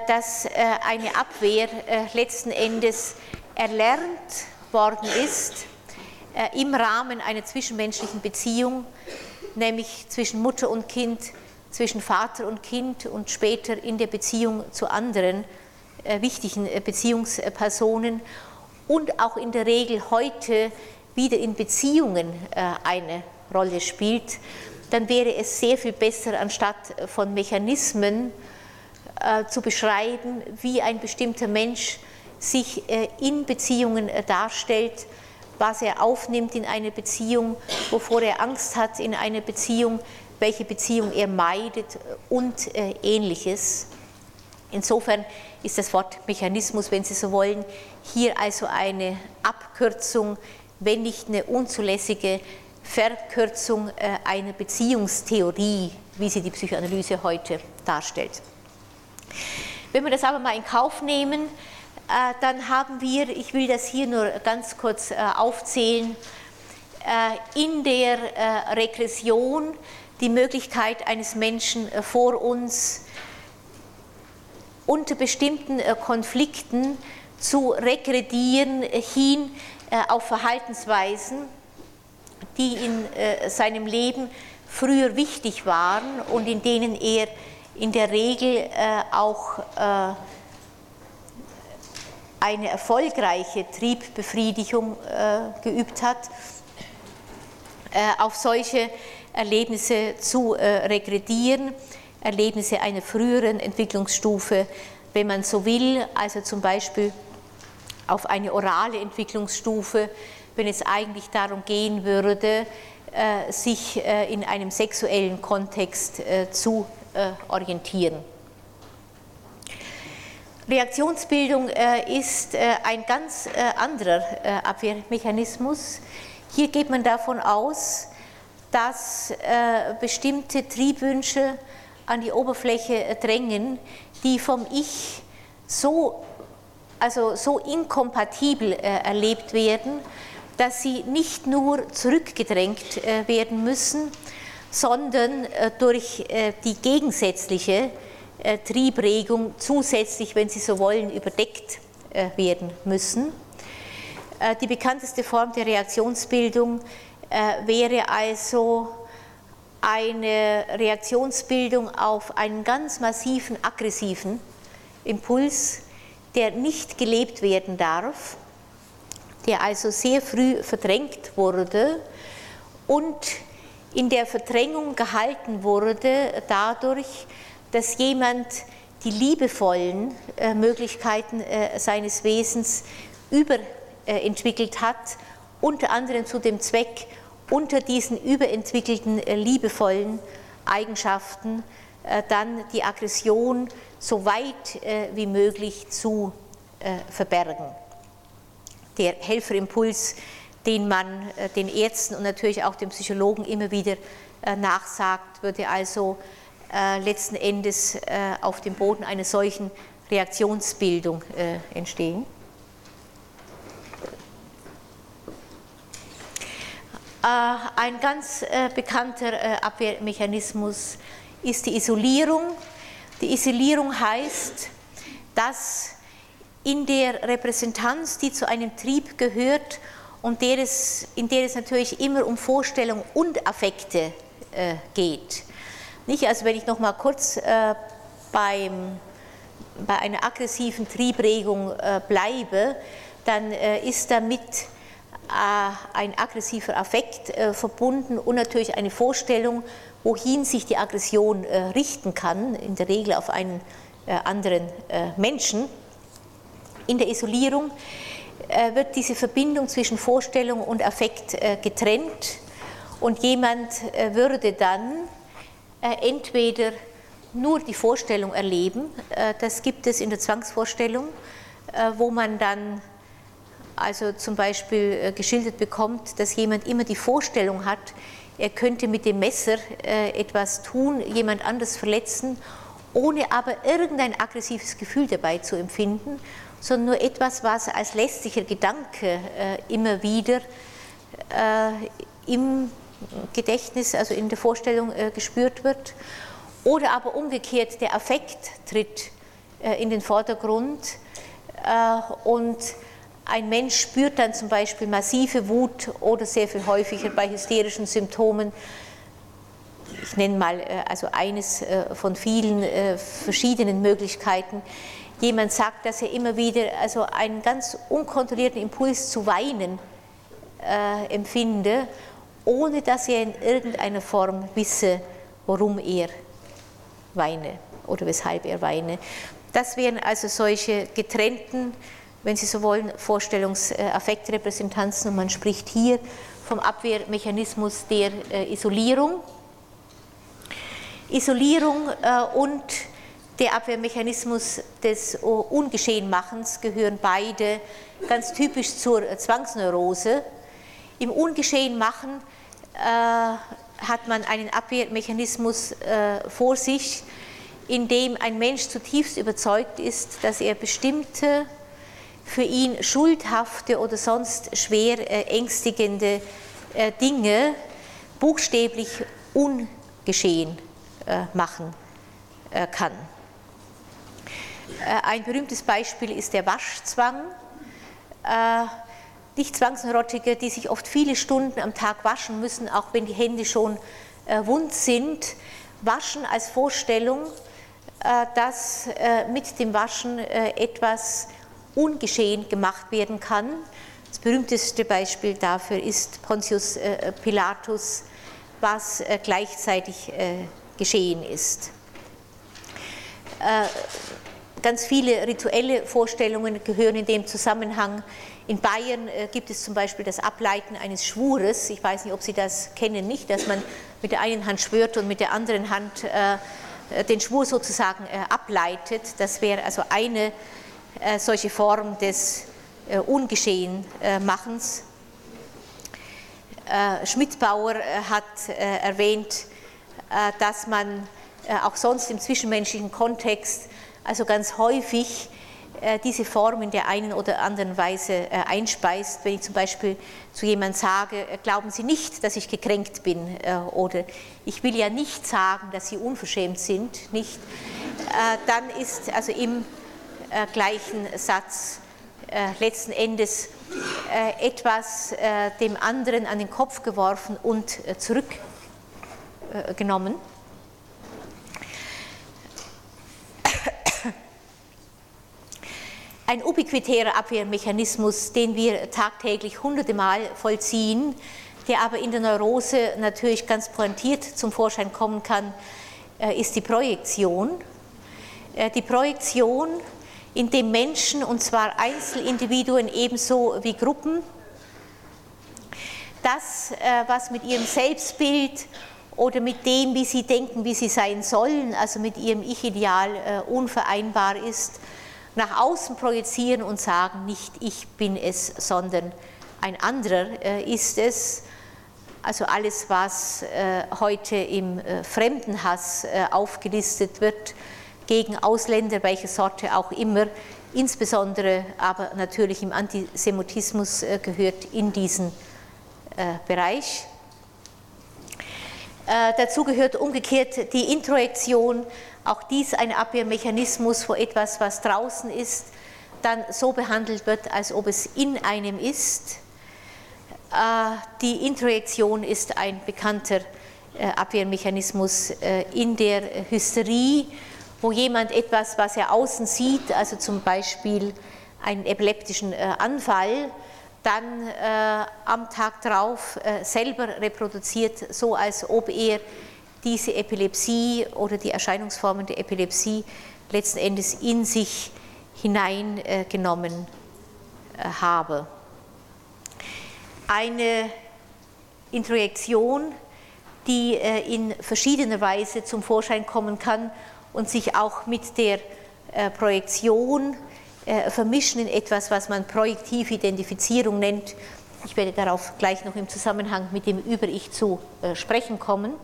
dass eine Abwehr letzten Endes erlernt worden ist äh, im Rahmen einer zwischenmenschlichen Beziehung, nämlich zwischen Mutter und Kind, zwischen Vater und Kind und später in der Beziehung zu anderen äh, wichtigen äh, Beziehungspersonen und auch in der Regel heute wieder in Beziehungen äh, eine Rolle spielt, dann wäre es sehr viel besser, anstatt von Mechanismen äh, zu beschreiben, wie ein bestimmter Mensch sich äh, in Beziehungen äh, darstellt, was er aufnimmt in eine Beziehung, wovor er Angst hat in eine Beziehung, welche Beziehung er meidet äh, und ähnliches. Insofern ist das Wort Mechanismus, wenn Sie so wollen, hier also eine Abkürzung, wenn nicht eine unzulässige Verkürzung einer Beziehungstheorie, wie sie die Psychoanalyse heute darstellt. Wenn wir das aber mal in Kauf nehmen, äh, dann haben wir, ich will das hier nur ganz kurz äh, aufzählen, äh, in der Regression die Möglichkeit eines Menschen vor uns unter bestimmten Konflikten zu regredieren hin auf Verhaltensweisen, die in seinem Leben früher wichtig waren und in denen er in der Regel auch eine erfolgreiche Triebbefriedigung äh, geübt hat, äh, auf solche Erlebnisse zu äh, regredieren, Erlebnisse einer früheren Entwicklungsstufe, wenn man so will, also zum Beispiel auf eine orale Entwicklungsstufe, wenn es eigentlich darum gehen würde, äh, sich äh, in einem sexuellen Kontext zu orientieren. Reaktionsbildung ist ein ganz anderer Abwehrmechanismus. Hier geht man davon aus, dass bestimmte Triebwünsche an die Oberfläche drängen, die vom Ich so, also so inkompatibel erlebt werden, dass sie nicht nur zurückgedrängt werden müssen, sondern durch die gegensätzliche äh, Triebregung zusätzlich, wenn Sie so wollen, überdeckt äh, werden müssen. Äh, die bekannteste Form der Reaktionsbildung wäre also eine Reaktionsbildung auf einen ganz massiven aggressiven Impuls, der nicht gelebt werden darf, der also sehr früh verdrängt wurde und in der Verdrängung gehalten wurde dadurch, dass jemand die liebevollen äh, Möglichkeiten äh, seines Wesens überentwickelt hat, unter anderem zu dem Zweck, unter diesen überentwickelten äh, liebevollen Eigenschaften dann die Aggression so weit wie möglich zu verbergen. Der Helferimpuls den man den Ärzten und natürlich auch den Psychologen immer wieder nachsagt, würde also letzten Endes auf dem Boden einer solchen Reaktionsbildung entstehen. Ein ganz bekannter Abwehrmechanismus ist die Isolierung. Die Isolierung heißt, dass in der Repräsentanz, die zu einem Trieb gehört und der es, in der es natürlich immer um Vorstellung und Affekte äh, geht. Nicht? Also wenn ich noch mal kurz äh, beim, bei einer aggressiven Triebregung äh, bleibe, dann äh, ist damit äh, ein aggressiver Affekt äh, verbunden und natürlich eine Vorstellung, wohin sich die Aggression richten kann, in der Regel auf einen anderen Menschen. In der Isolierung äh, wird diese Verbindung zwischen Vorstellung und Affekt äh, getrennt und jemand äh, würde dann entweder nur die Vorstellung erleben, das gibt es in der Zwangsvorstellung, wo man dann also zum Beispiel geschildert bekommt, dass jemand immer die Vorstellung hat, er könnte mit dem Messer etwas tun, jemand anders verletzen, ohne aber irgendein aggressives Gefühl dabei zu empfinden sondern nur etwas, was als lästiger Gedanke äh, immer wieder äh, im Gedächtnis, also in der Vorstellung äh, gespürt wird. Oder aber umgekehrt, der Affekt tritt äh, in den Vordergrund äh, und ein Mensch spürt dann zum Beispiel massive Wut oder sehr viel häufiger bei hysterischen Symptomen ich nenne mal äh, also eines von vielen verschiedenen Möglichkeiten, jemand sagt, dass er immer wieder also einen ganz unkontrollierten Impuls zu weinen äh, empfinde, ohne dass er in irgendeiner Form wisse, warum er weine oder weshalb er weine. Das wären also solche getrennten, wenn Sie so wollen, Vorstellungs-Affektrepräsentanzen und man spricht hier vom Abwehrmechanismus der äh, Isolierung. Isolierung äh, und der Abwehrmechanismus des Ungeschehenmachens gehören beide ganz typisch zur Zwangsneurose. Im Ungeschehenmachen äh, hat man einen Abwehrmechanismus äh, vor sich, in dem ein Mensch zutiefst überzeugt ist, dass er bestimmte für ihn schuldhafte oder sonst schwer äh, ängstigende äh, Dinge buchstäblich ungeschehen äh, machen kann. Ein berühmtes Beispiel ist der Waschzwang. Nicht Zwangsneurotiker, die sich oft viele Stunden am Tag waschen müssen, auch wenn die Hände schon wund sind, waschen als Vorstellung, dass mit dem Waschen etwas ungeschehen gemacht werden kann. Das berühmteste Beispiel dafür ist Pontius Pilatus, was gleichzeitig geschehen ist Ganz viele rituelle Vorstellungen gehören in dem Zusammenhang. In Bayern äh, gibt es zum Beispiel das Ableiten eines Schwures. Ich weiß nicht, ob Sie das kennen, nicht, dass man mit der einen Hand schwört und mit der anderen Hand äh, den Schwur sozusagen äh, ableitet. Das wäre also eine solche Form des Ungeschehenmachens. Schmidt-Bauer hat erwähnt, dass man auch sonst im zwischenmenschlichen Kontext also ganz häufig äh, diese Form in der einen oder anderen Weise äh, einspeist. Wenn ich zum Beispiel zu jemandem sage, äh, glauben Sie nicht, dass ich gekränkt bin oder ich will ja nicht sagen, dass Sie unverschämt sind, nicht, dann ist also im gleichen Satz letzten Endes etwas dem anderen an den Kopf geworfen und zurückgenommen. ein ubiquitärer Abwehrmechanismus, den wir tagtäglich hunderte Mal vollziehen, der aber in der Neurose natürlich ganz pointiert zum Vorschein kommen kann, äh, ist die Projektion. Äh, die Projektion, in dem Menschen, und zwar Einzelindividuen ebenso wie Gruppen, das, äh, was mit ihrem Selbstbild oder mit dem, wie sie denken, wie sie sein sollen, also mit ihrem Ich-Ideal unvereinbar ist, nach außen projizieren und sagen, nicht ich bin es, sondern ein anderer ist es. Also alles, was heute im Fremdenhass aufgelistet wird, gegen Ausländer, welche Sorte auch immer, insbesondere aber natürlich im Antisemitismus gehört in diesen Bereich. Äh, dazu gehört umgekehrt die Introjektion, auch dies ein Abwehrmechanismus vor etwas, was draußen ist, dann so behandelt wird, als ob es in einem ist. Äh, die Introjektion ist ein bekannter äh, Abwehrmechanismus in der Hysterie, wo jemand etwas, was er außen sieht, also zum Beispiel einen epileptischen Anfall, dann äh, am Tag darauf äh, selber reproduziert, so als ob er diese Epilepsie oder die Erscheinungsformen der Epilepsie letzten Endes in sich hineingenommen äh, habe. Eine Introjektion, die äh, in verschiedener Weise zum Vorschein kommen kann und sich auch mit der äh, Projektion äh, vermischen in etwas, was man projektive Identifizierung nennt. Ich werde darauf gleich noch im Zusammenhang mit dem Über-Ich zu äh, sprechen kommen.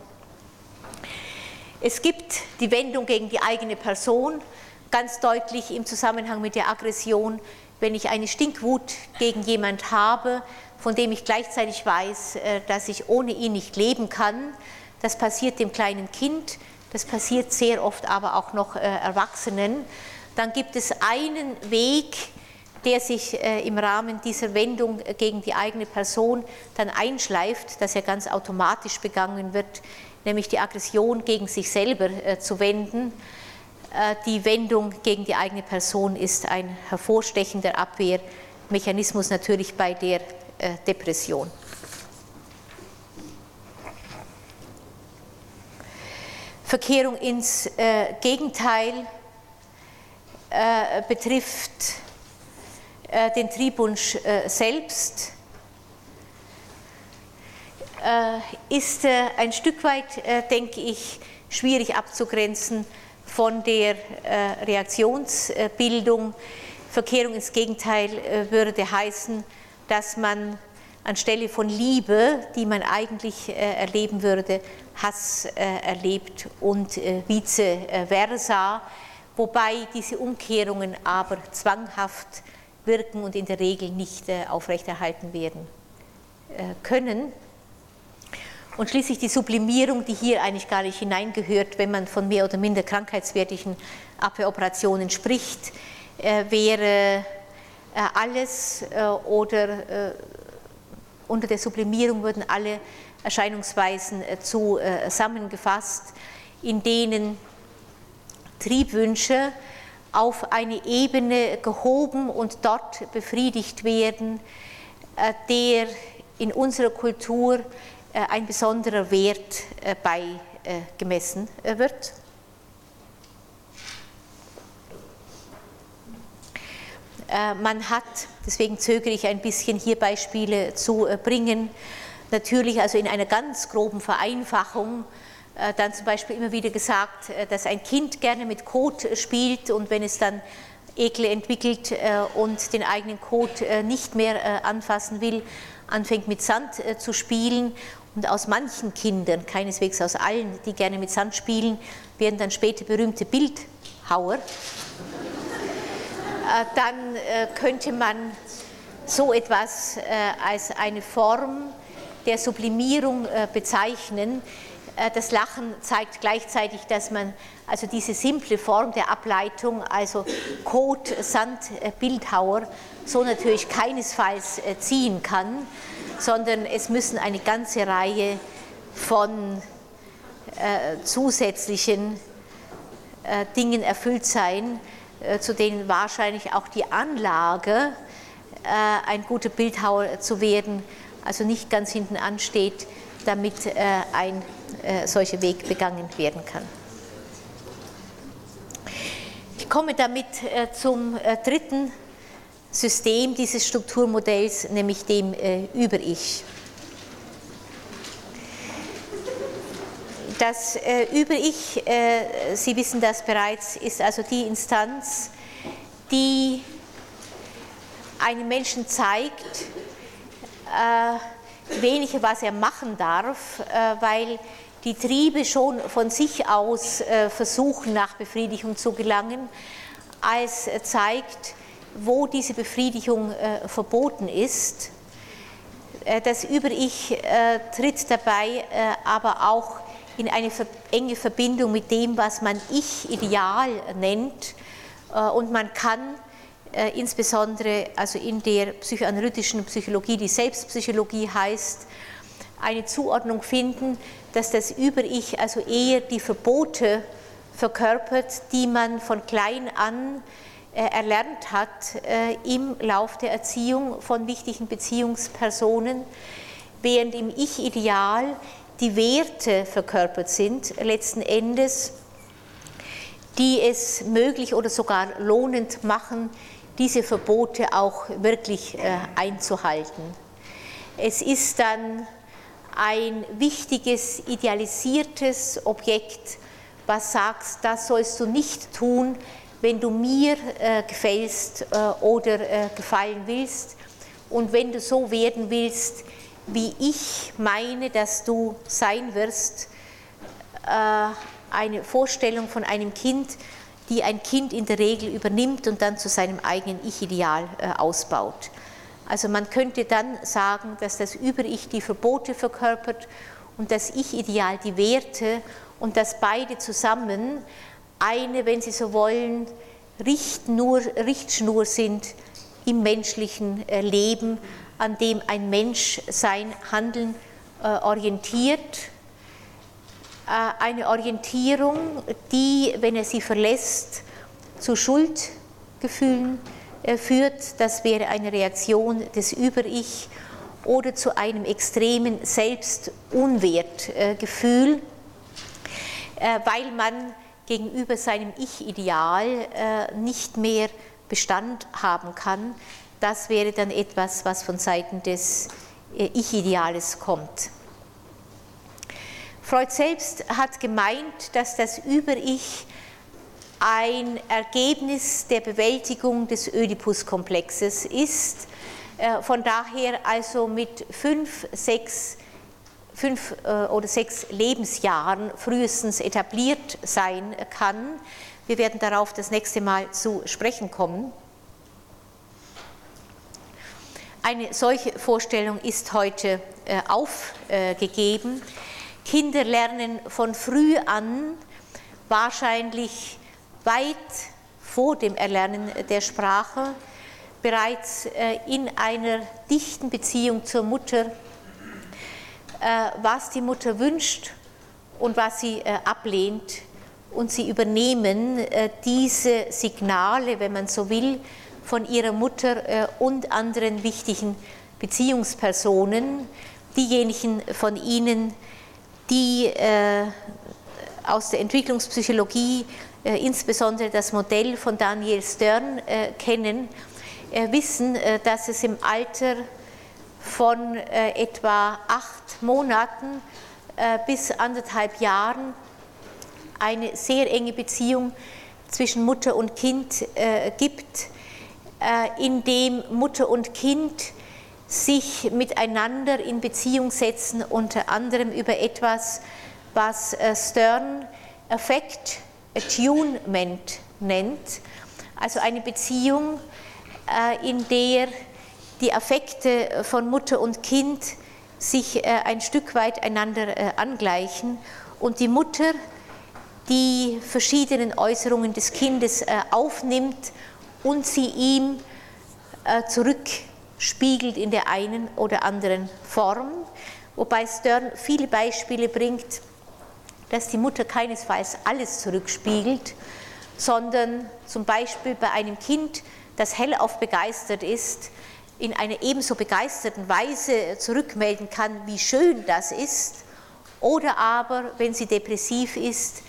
Es gibt die Wendung gegen die eigene Person, ganz deutlich im Zusammenhang mit der Aggression, wenn ich eine Stinkwut gegen jemand habe, von dem ich gleichzeitig weiß, äh, dass ich ohne ihn nicht leben kann. Das passiert dem kleinen Kind, das passiert sehr oft aber auch noch Erwachsenen dann gibt es einen Weg, der sich äh, im Rahmen dieser Wendung gegen die eigene Person dann einschleift, dass er ganz automatisch begangen wird, nämlich die Aggression gegen sich selber äh, zu wenden. Äh, die Wendung gegen die eigene Person ist ein hervorstechender Abwehrmechanismus natürlich bei der Depression. Verkehrung ins Gegenteil äh, betrifft äh, den Triebwunsch äh, selbst, ist ein Stück weit, denke ich, schwierig abzugrenzen von der Reaktionsbildung. Verkehrung ins Gegenteil würde heißen, dass man anstelle von Liebe, die man eigentlich erleben würde, Hass erlebt und vice versa wobei diese Umkehrungen aber zwanghaft wirken und in der Regel nicht äh, aufrechterhalten werden äh, können. Und schließlich die Sublimierung, die hier eigentlich gar nicht hineingehört, wenn man von mehr oder minder krankheitswertigen Abwehroperationen spricht, äh, wäre alles oder unter der Sublimierung würden alle Erscheinungsweisen zusammengefasst, in denen Triebwünsche auf eine Ebene gehoben und dort befriedigt werden, äh, der in unserer Kultur äh, ein besonderer Wert äh, beigemessen wird. Man hat, deswegen zögere ich ein bisschen hier Beispiele zu bringen, natürlich also in einer ganz groben Vereinfachung äh, dann zum Beispiel immer wieder gesagt, äh, dass ein Kind gerne mit Kot spielt und wenn es dann Ekel entwickelt äh, und den eigenen Kot nicht mehr anfassen will, anfängt mit Sand zu spielen. Und aus manchen Kindern, keineswegs aus allen, die gerne mit Sand spielen, werden dann später berühmte Bildhauer. Dann könnte man so etwas als eine Form der Sublimierung bezeichnen, äh, das Lachen zeigt gleichzeitig, dass man also diese simple Form der Ableitung, also Kot, Sand, äh, Bildhauer, so natürlich keinesfalls äh, ziehen kann, sondern es müssen eine ganze Reihe von äh, zusätzlichen äh, Dingen erfüllt sein, äh, zu denen wahrscheinlich auch die Anlage, ein guter Bildhauer zu werden, also nicht ganz hinten ansteht, damit ein äh, solcher Weg begangen werden kann. Ich komme damit äh, zum äh, dritten System dieses Strukturmodells, nämlich dem Über-Ich. Das Über-Ich, Sie wissen das bereits, ist also die Instanz, die einem Menschen zeigt, äh, weniger, was er machen darf, äh, weil die Triebe schon von sich aus äh, versuchen, nach Befriedigung zu gelangen, als zeigt, wo diese Befriedigung äh, verboten ist. Äh, das Über-Ich äh, tritt dabei aber auch in eine enge Verbindung mit dem, was man Ich-Ideal nennt. Und man kann insbesondere also in der psychoanalytischen Psychologie, die Selbstpsychologie heißt, eine Zuordnung finden, dass das Über-Ich also eher die Verbote verkörpert, die man von klein an äh, erlernt hat äh, im Lauf der Erziehung von wichtigen Beziehungspersonen, während im Ich-Ideal die Werte verkörpert sind, letzten Endes, die es möglich oder sogar lohnend machen, diese Verbote auch wirklich äh, einzuhalten. Es ist dann ein wichtiges, idealisiertes Objekt, was sagt, das sollst du nicht tun, wenn du mir äh, gefällst äh, oder äh, gefallen willst und wenn du so werden willst, wie ich meine, dass du sein wirst, äh, eine Vorstellung von einem Kind, die ein Kind in der Regel übernimmt und dann zu seinem eigenen Ich-Ideal äh, ausbaut. Also man könnte dann sagen, dass das Über-Ich die Verbote verkörpert und das Ich-Ideal die Werte und dass beide zusammen eine, wenn Sie so wollen, Richtschnur, Richtschnur sind im menschlichen äh, Leben, an dem ein Mensch sein Handeln äh, orientiert. Äh, eine Orientierung, die, wenn er sie verlässt, zu Schuldgefühlen führt. Das wäre eine Reaktion des Über-Ich oder zu einem extremen Selbstunwertgefühl, weil man gegenüber seinem Ich-Ideal äh, nicht mehr Bestand haben kann. Das wäre dann etwas, was von Seiten des äh, Ich-Ideales kommt. Freud selbst hat gemeint, dass das Über-Ich ein Ergebnis der Bewältigung des Oedipus-Komplexes ist. Äh, von daher also mit fünf, sechs fünf äh, oder sechs Lebensjahren frühestens etabliert sein kann. Wir werden darauf das nächste Mal zu sprechen kommen. Eine solche Vorstellung ist heute äh, aufgegeben. Kinder lernen von früh an, wahrscheinlich weit vor dem Erlernen der Sprache, bereits äh, in einer dichten Beziehung zur Mutter äh, was die Mutter wünscht und was sie ablehnt. Und sie übernehmen diese Signale, wenn man so will, von ihrer Mutter und anderen wichtigen Beziehungspersonen, diejenigen von ihnen, die aus der Entwicklungspsychologie insbesondere das Modell von Daniel Stern kennen, wissen, dass es im Alter von äh, etwa acht Monaten äh, bis anderthalb Jahren eine sehr enge Beziehung zwischen Mutter und Kind äh, gibt, äh, in dem Mutter und Kind sich miteinander in Beziehung setzen, unter anderem über etwas, was äh, Stern Affect Attunement nennt, also eine Beziehung, äh, in der die Affekte von Mutter und Kind sich äh, ein Stück weit einander äh, angleichen und die Mutter die verschiedenen Äußerungen des Kindes äh, aufnimmt und sie ihm zurückspiegelt in der einen oder anderen Form, wobei Stern viele Beispiele bringt, dass die Mutter keinesfalls alles zurückspiegelt, sondern zum Beispiel bei einem Kind, das hellauf begeistert ist, in einer ebenso begeisterten Weise zurückmelden kann, wie schön das ist, oder aber, wenn sie depressiv ist,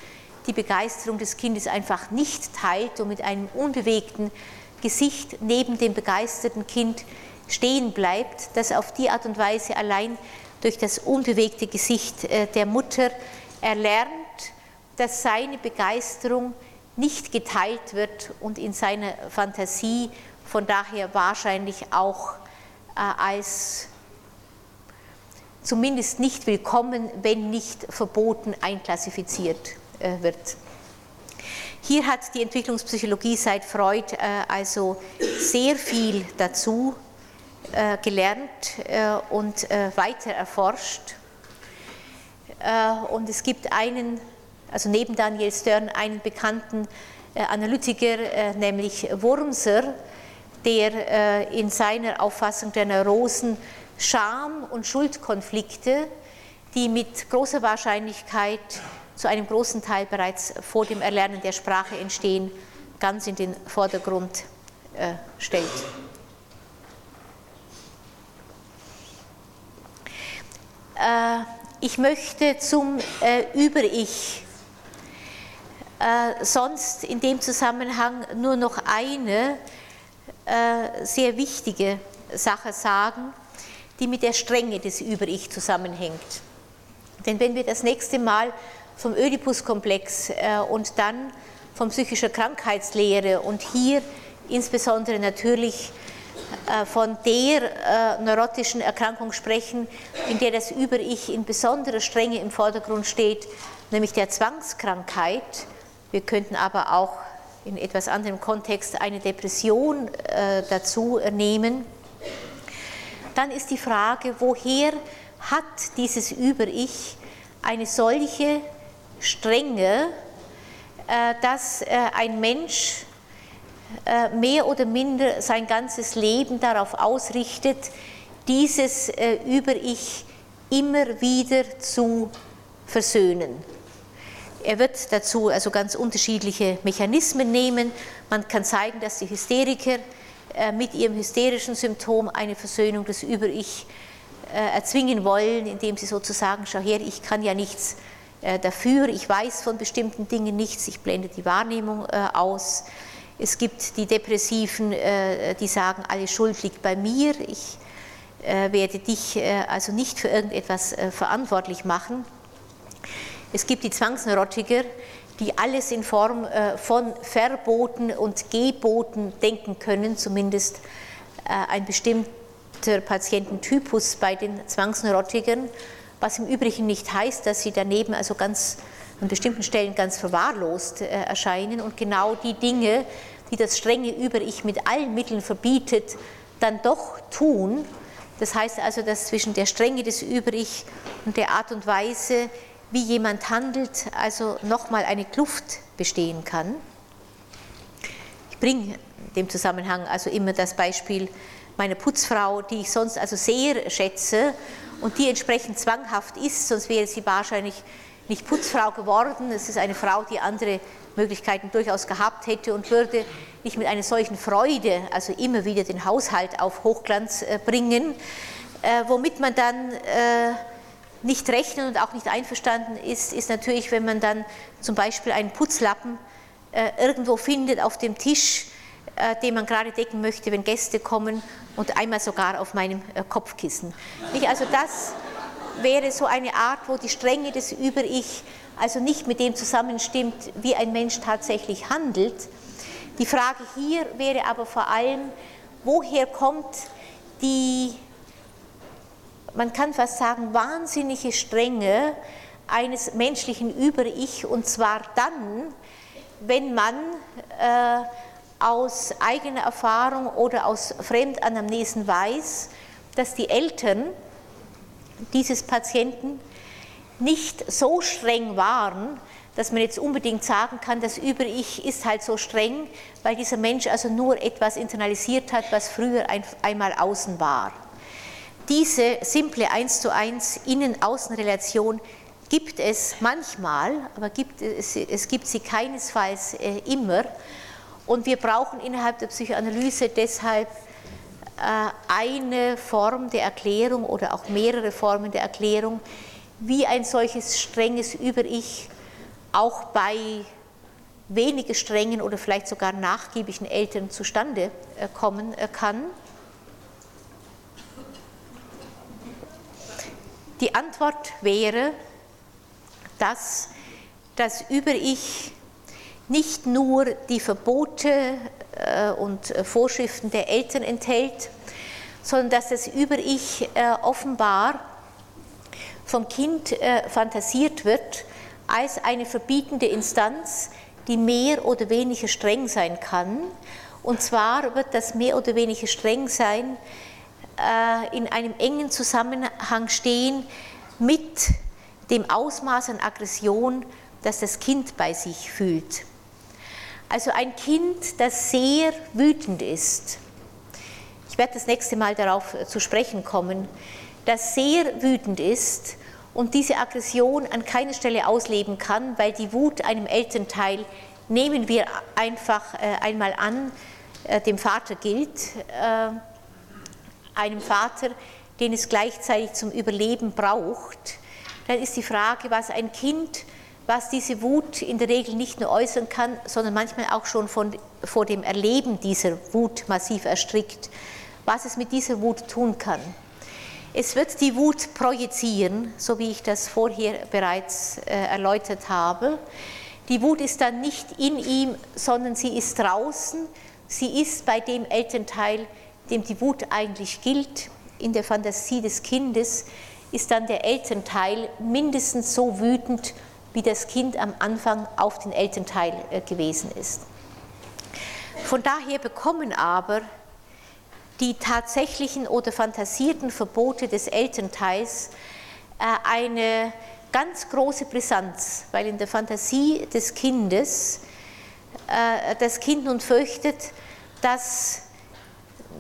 die Begeisterung des Kindes einfach nicht teilt und mit einem unbewegten Gesicht neben dem begeisterten Kind stehen bleibt, das auf die Art und Weise allein durch das unbewegte Gesicht äh, der Mutter erlernt, dass seine Begeisterung nicht geteilt wird und in seiner Fantasie von daher wahrscheinlich auch äh, als zumindest nicht willkommen, wenn nicht verboten einklassifiziert wird. Hier hat die Entwicklungspsychologie seit Freud äh, also sehr viel dazu äh, gelernt und weiter erforscht. Und es gibt einen, also neben Daniel Stern, einen bekannten Analytiker, nämlich Wurmser, der in seiner Auffassung der Neurosen Scham- und Schuldkonflikte, die mit großer Wahrscheinlichkeit zu einem großen Teil bereits vor dem Erlernen der Sprache entstehen, ganz in den Vordergrund äh, stellt. Äh, ich möchte zum äh, Über-Ich äh, sonst in dem Zusammenhang nur noch eine äh, sehr wichtige Sache sagen die mit der Strenge des Über-Ich zusammenhängt. Denn wenn wir das nächste Mal vom Oedipus-Komplex äh, und dann von psychischer Krankheitslehre und hier insbesondere natürlich äh, von der äh, neurotischen Erkrankung sprechen, in der das Über-Ich in besonderer Strenge im Vordergrund steht, nämlich der Zwangskrankheit. Wir könnten aber auch in etwas anderem Kontext eine Depression dazu nehmen dann ist die Frage, woher hat dieses Über-Ich eine solche Strenge, äh, dass äh, ein Mensch äh, mehr oder minder sein ganzes Leben darauf ausrichtet, dieses Über-Ich immer wieder zu versöhnen. Er wird dazu also ganz unterschiedliche Mechanismen nehmen. Man kann zeigen, dass die Hysteriker mit ihrem hysterischen Symptom eine Versöhnung des Über-Ich erzwingen wollen, indem sie sozusagen, schau her, ich kann ja nichts dafür, ich weiß von bestimmten Dingen nichts, ich blende die Wahrnehmung aus. Es gibt die Depressiven, die sagen, alle Schuld liegt bei mir, ich werde dich also nicht für irgendetwas verantwortlich machen. Es gibt die Zwangsneurotiker, die alles in Form äh, von Verboten und Geboten denken können, zumindest äh, ein bestimmter Patiententypus bei den Zwangsneurotikern, was im Übrigen nicht heißt, dass sie daneben also ganz an bestimmten Stellen ganz verwahrlost äh, erscheinen und genau die Dinge, die das strenge Über-Ich mit allen Mitteln verbietet, dann doch tun. Das heißt also, dass zwischen der Strenge des Über-Ich und der Art und Weise, wie jemand handelt, also nochmal eine Kluft bestehen kann. Ich bringe in dem Zusammenhang also immer das Beispiel meiner Putzfrau, die ich sonst also sehr schätze und die entsprechend zwanghaft ist, sonst wäre sie wahrscheinlich nicht Putzfrau geworden. Es ist eine Frau, die andere Möglichkeiten durchaus gehabt hätte und würde nicht mit einer solchen Freude, also immer wieder den Haushalt auf Hochglanz äh, bringen, äh, womit man dann äh, nicht rechnen und auch nicht einverstanden ist, ist natürlich, wenn man dann zum Beispiel einen Putzlappen irgendwo findet auf dem Tisch, den man gerade decken möchte, wenn Gäste kommen und einmal sogar auf meinem äh, Kopfkissen. Also das wäre so eine Art, wo die Strenge des Über-Ich also nicht mit dem zusammenstimmt, wie ein Mensch tatsächlich handelt. Die Frage hier wäre aber vor allem, woher kommt die man kann fast sagen, wahnsinnige Strenge eines menschlichen Über-Ich und zwar dann, wenn man äh, aus eigener Erfahrung oder aus Fremdanamnesen weiß, dass die Eltern dieses Patienten nicht so streng waren, dass man jetzt unbedingt sagen kann, das Über-Ich ist halt so streng, weil dieser Mensch also nur etwas internalisiert hat, was früher ein, einmal außen war. Diese simple 1 zu 1 Innen-Außen-Relation gibt es manchmal, aber gibt es, es, gibt sie keinesfalls äh, immer. Und wir brauchen innerhalb der Psychoanalyse deshalb äh, eine Form der Erklärung oder auch mehrere Formen der Erklärung, wie ein solches strenges Über-Ich auch bei weniger strengen oder vielleicht sogar nachgiebigen Eltern zustande äh, kommen äh, kann. Die Antwort wäre, dass das Über-Ich nicht nur die Verbote äh, und Vorschriften der Eltern enthält, sondern dass das Über-Ich äh, offenbar vom Kind äh, fantasiert wird als eine verbietende Instanz, die mehr oder weniger streng sein kann. Und zwar wird das mehr oder weniger streng sein äh, in einem engen Zusammenhang stehen mit dem Ausmaß an Aggression, das das Kind bei sich fühlt. Also ein Kind, das sehr wütend ist. Ich werde das nächste Mal darauf äh, zu sprechen kommen, das sehr wütend ist und diese Aggression an keiner Stelle ausleben kann, weil die Wut einem Elternteil, nehmen wir einfach äh, einmal an, äh, dem Vater gilt, einem Vater, den es gleichzeitig zum Überleben braucht, dann ist die Frage, was ein Kind, was diese Wut in der Regel nicht nur äußern kann, sondern manchmal auch schon von, vor dem Erleben dieser Wut massiv erstrickt, was es mit dieser Wut tun kann. Es wird die Wut projizieren, so wie ich das vorher bereits äh, erläutert habe. Die Wut ist dann nicht in ihm, sondern sie ist draußen. Sie ist bei dem Elternteil, dem die Wut eigentlich gilt. In der Fantasie des Kindes ist dann der Elternteil mindestens so wütend, wie das Kind am Anfang auf den Elternteil äh, gewesen ist. Von daher bekommen aber die tatsächlichen oder fantasierten Verbote des Elternteils äh, eine ganz große Brisanz, weil in der Fantasie des Kindes äh, das Kind nun fürchtet, dass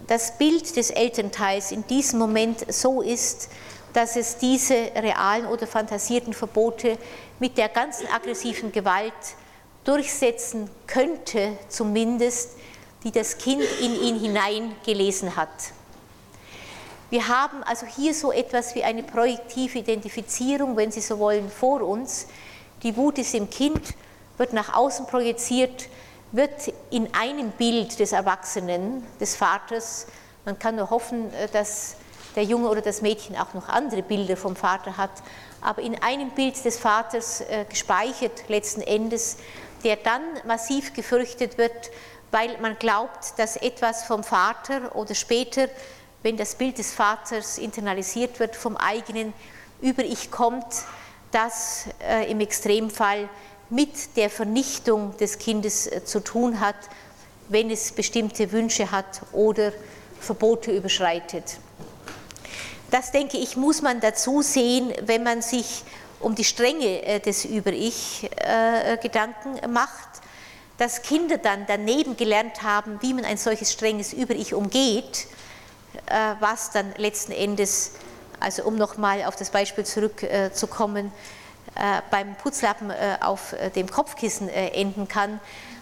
das Bild des Elternteils in diesem Moment so ist, dass es diese realen oder fantasierten Verbote mit der ganzen aggressiven Gewalt durchsetzen könnte, zumindest, die das Kind in ihn hineingelesen hat. Wir haben also hier so etwas wie eine projektive Identifizierung, wenn Sie so wollen, vor uns. Die Wut ist im Kind, wird nach außen projiziert, wird in einem Bild des Erwachsenen, des Vaters, man kann nur hoffen, äh, dass der Junge oder das Mädchen auch noch andere Bilder vom Vater hat, aber in einem Bild des Vaters äh, gespeichert letzten Endes, der dann massiv gefürchtet wird, weil man glaubt, dass etwas vom Vater oder später, wenn das Bild des Vaters internalisiert wird, vom eigenen Über-Ich kommt, das äh, im Extremfall mit der Vernichtung des Kindes äh, zu tun hat, wenn es bestimmte Wünsche hat oder Verbote überschreitet. Das denke ich, muss man dazu sehen, wenn man sich um die Strenge äh, des Über-Ich äh, Gedanken macht dass Kinder dann daneben gelernt haben, wie man ein solches strenges Über-Ich umgeht, äh, was dann letzten Endes, also um nochmal auf das Beispiel zurückzukommen, beim Putzlappen auf dem Kopfkissen enden kann,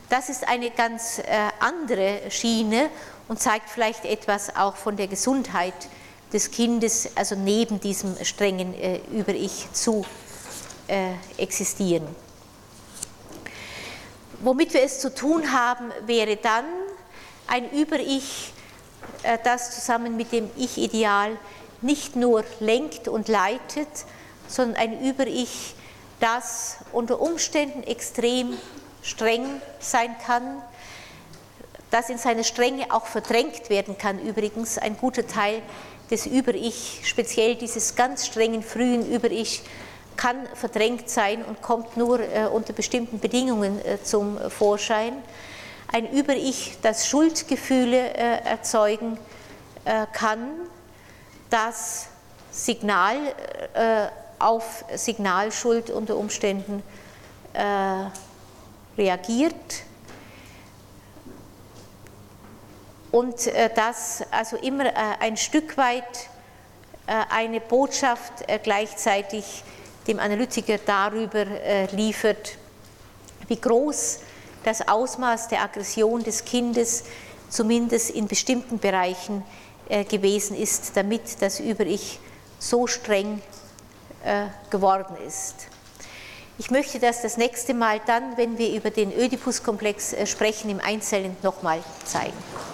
das ist eine ganz andere Schiene und zeigt vielleicht etwas auch von der Gesundheit des Kindes, also neben diesem strengen Über-Ich zu existieren. Womit wir es zu tun haben, wäre dann ein Über-Ich, äh, das zusammen mit dem Ich-Ideal nicht nur lenkt und leitet, sondern ein Über-Ich, das unter Umständen extrem streng sein kann, das in seiner Strenge auch verdrängt werden kann. Übrigens, ein guter Teil des Über-Ich, speziell dieses ganz strengen frühen Über-Ich, kann verdrängt sein und kommt nur äh, unter bestimmten Bedingungen äh, zum Vorschein. Ein Über-Ich, das Schuldgefühle äh, erzeugen äh, kann, das Signal äh, auf Signalschuld unter Umständen äh, reagiert und das also immer ein Stück weit eine Botschaft gleichzeitig dem Analytiker darüber äh, liefert, wie groß das Ausmaß der Aggression des Kindes zumindest in bestimmten Bereichen äh, gewesen ist, damit das Über-Ich so streng äh, geworden ist. Ich möchte das das nächste Mal dann, wenn wir über den Ödipus-Komplex sprechen, im Einzelnen nochmal zeigen.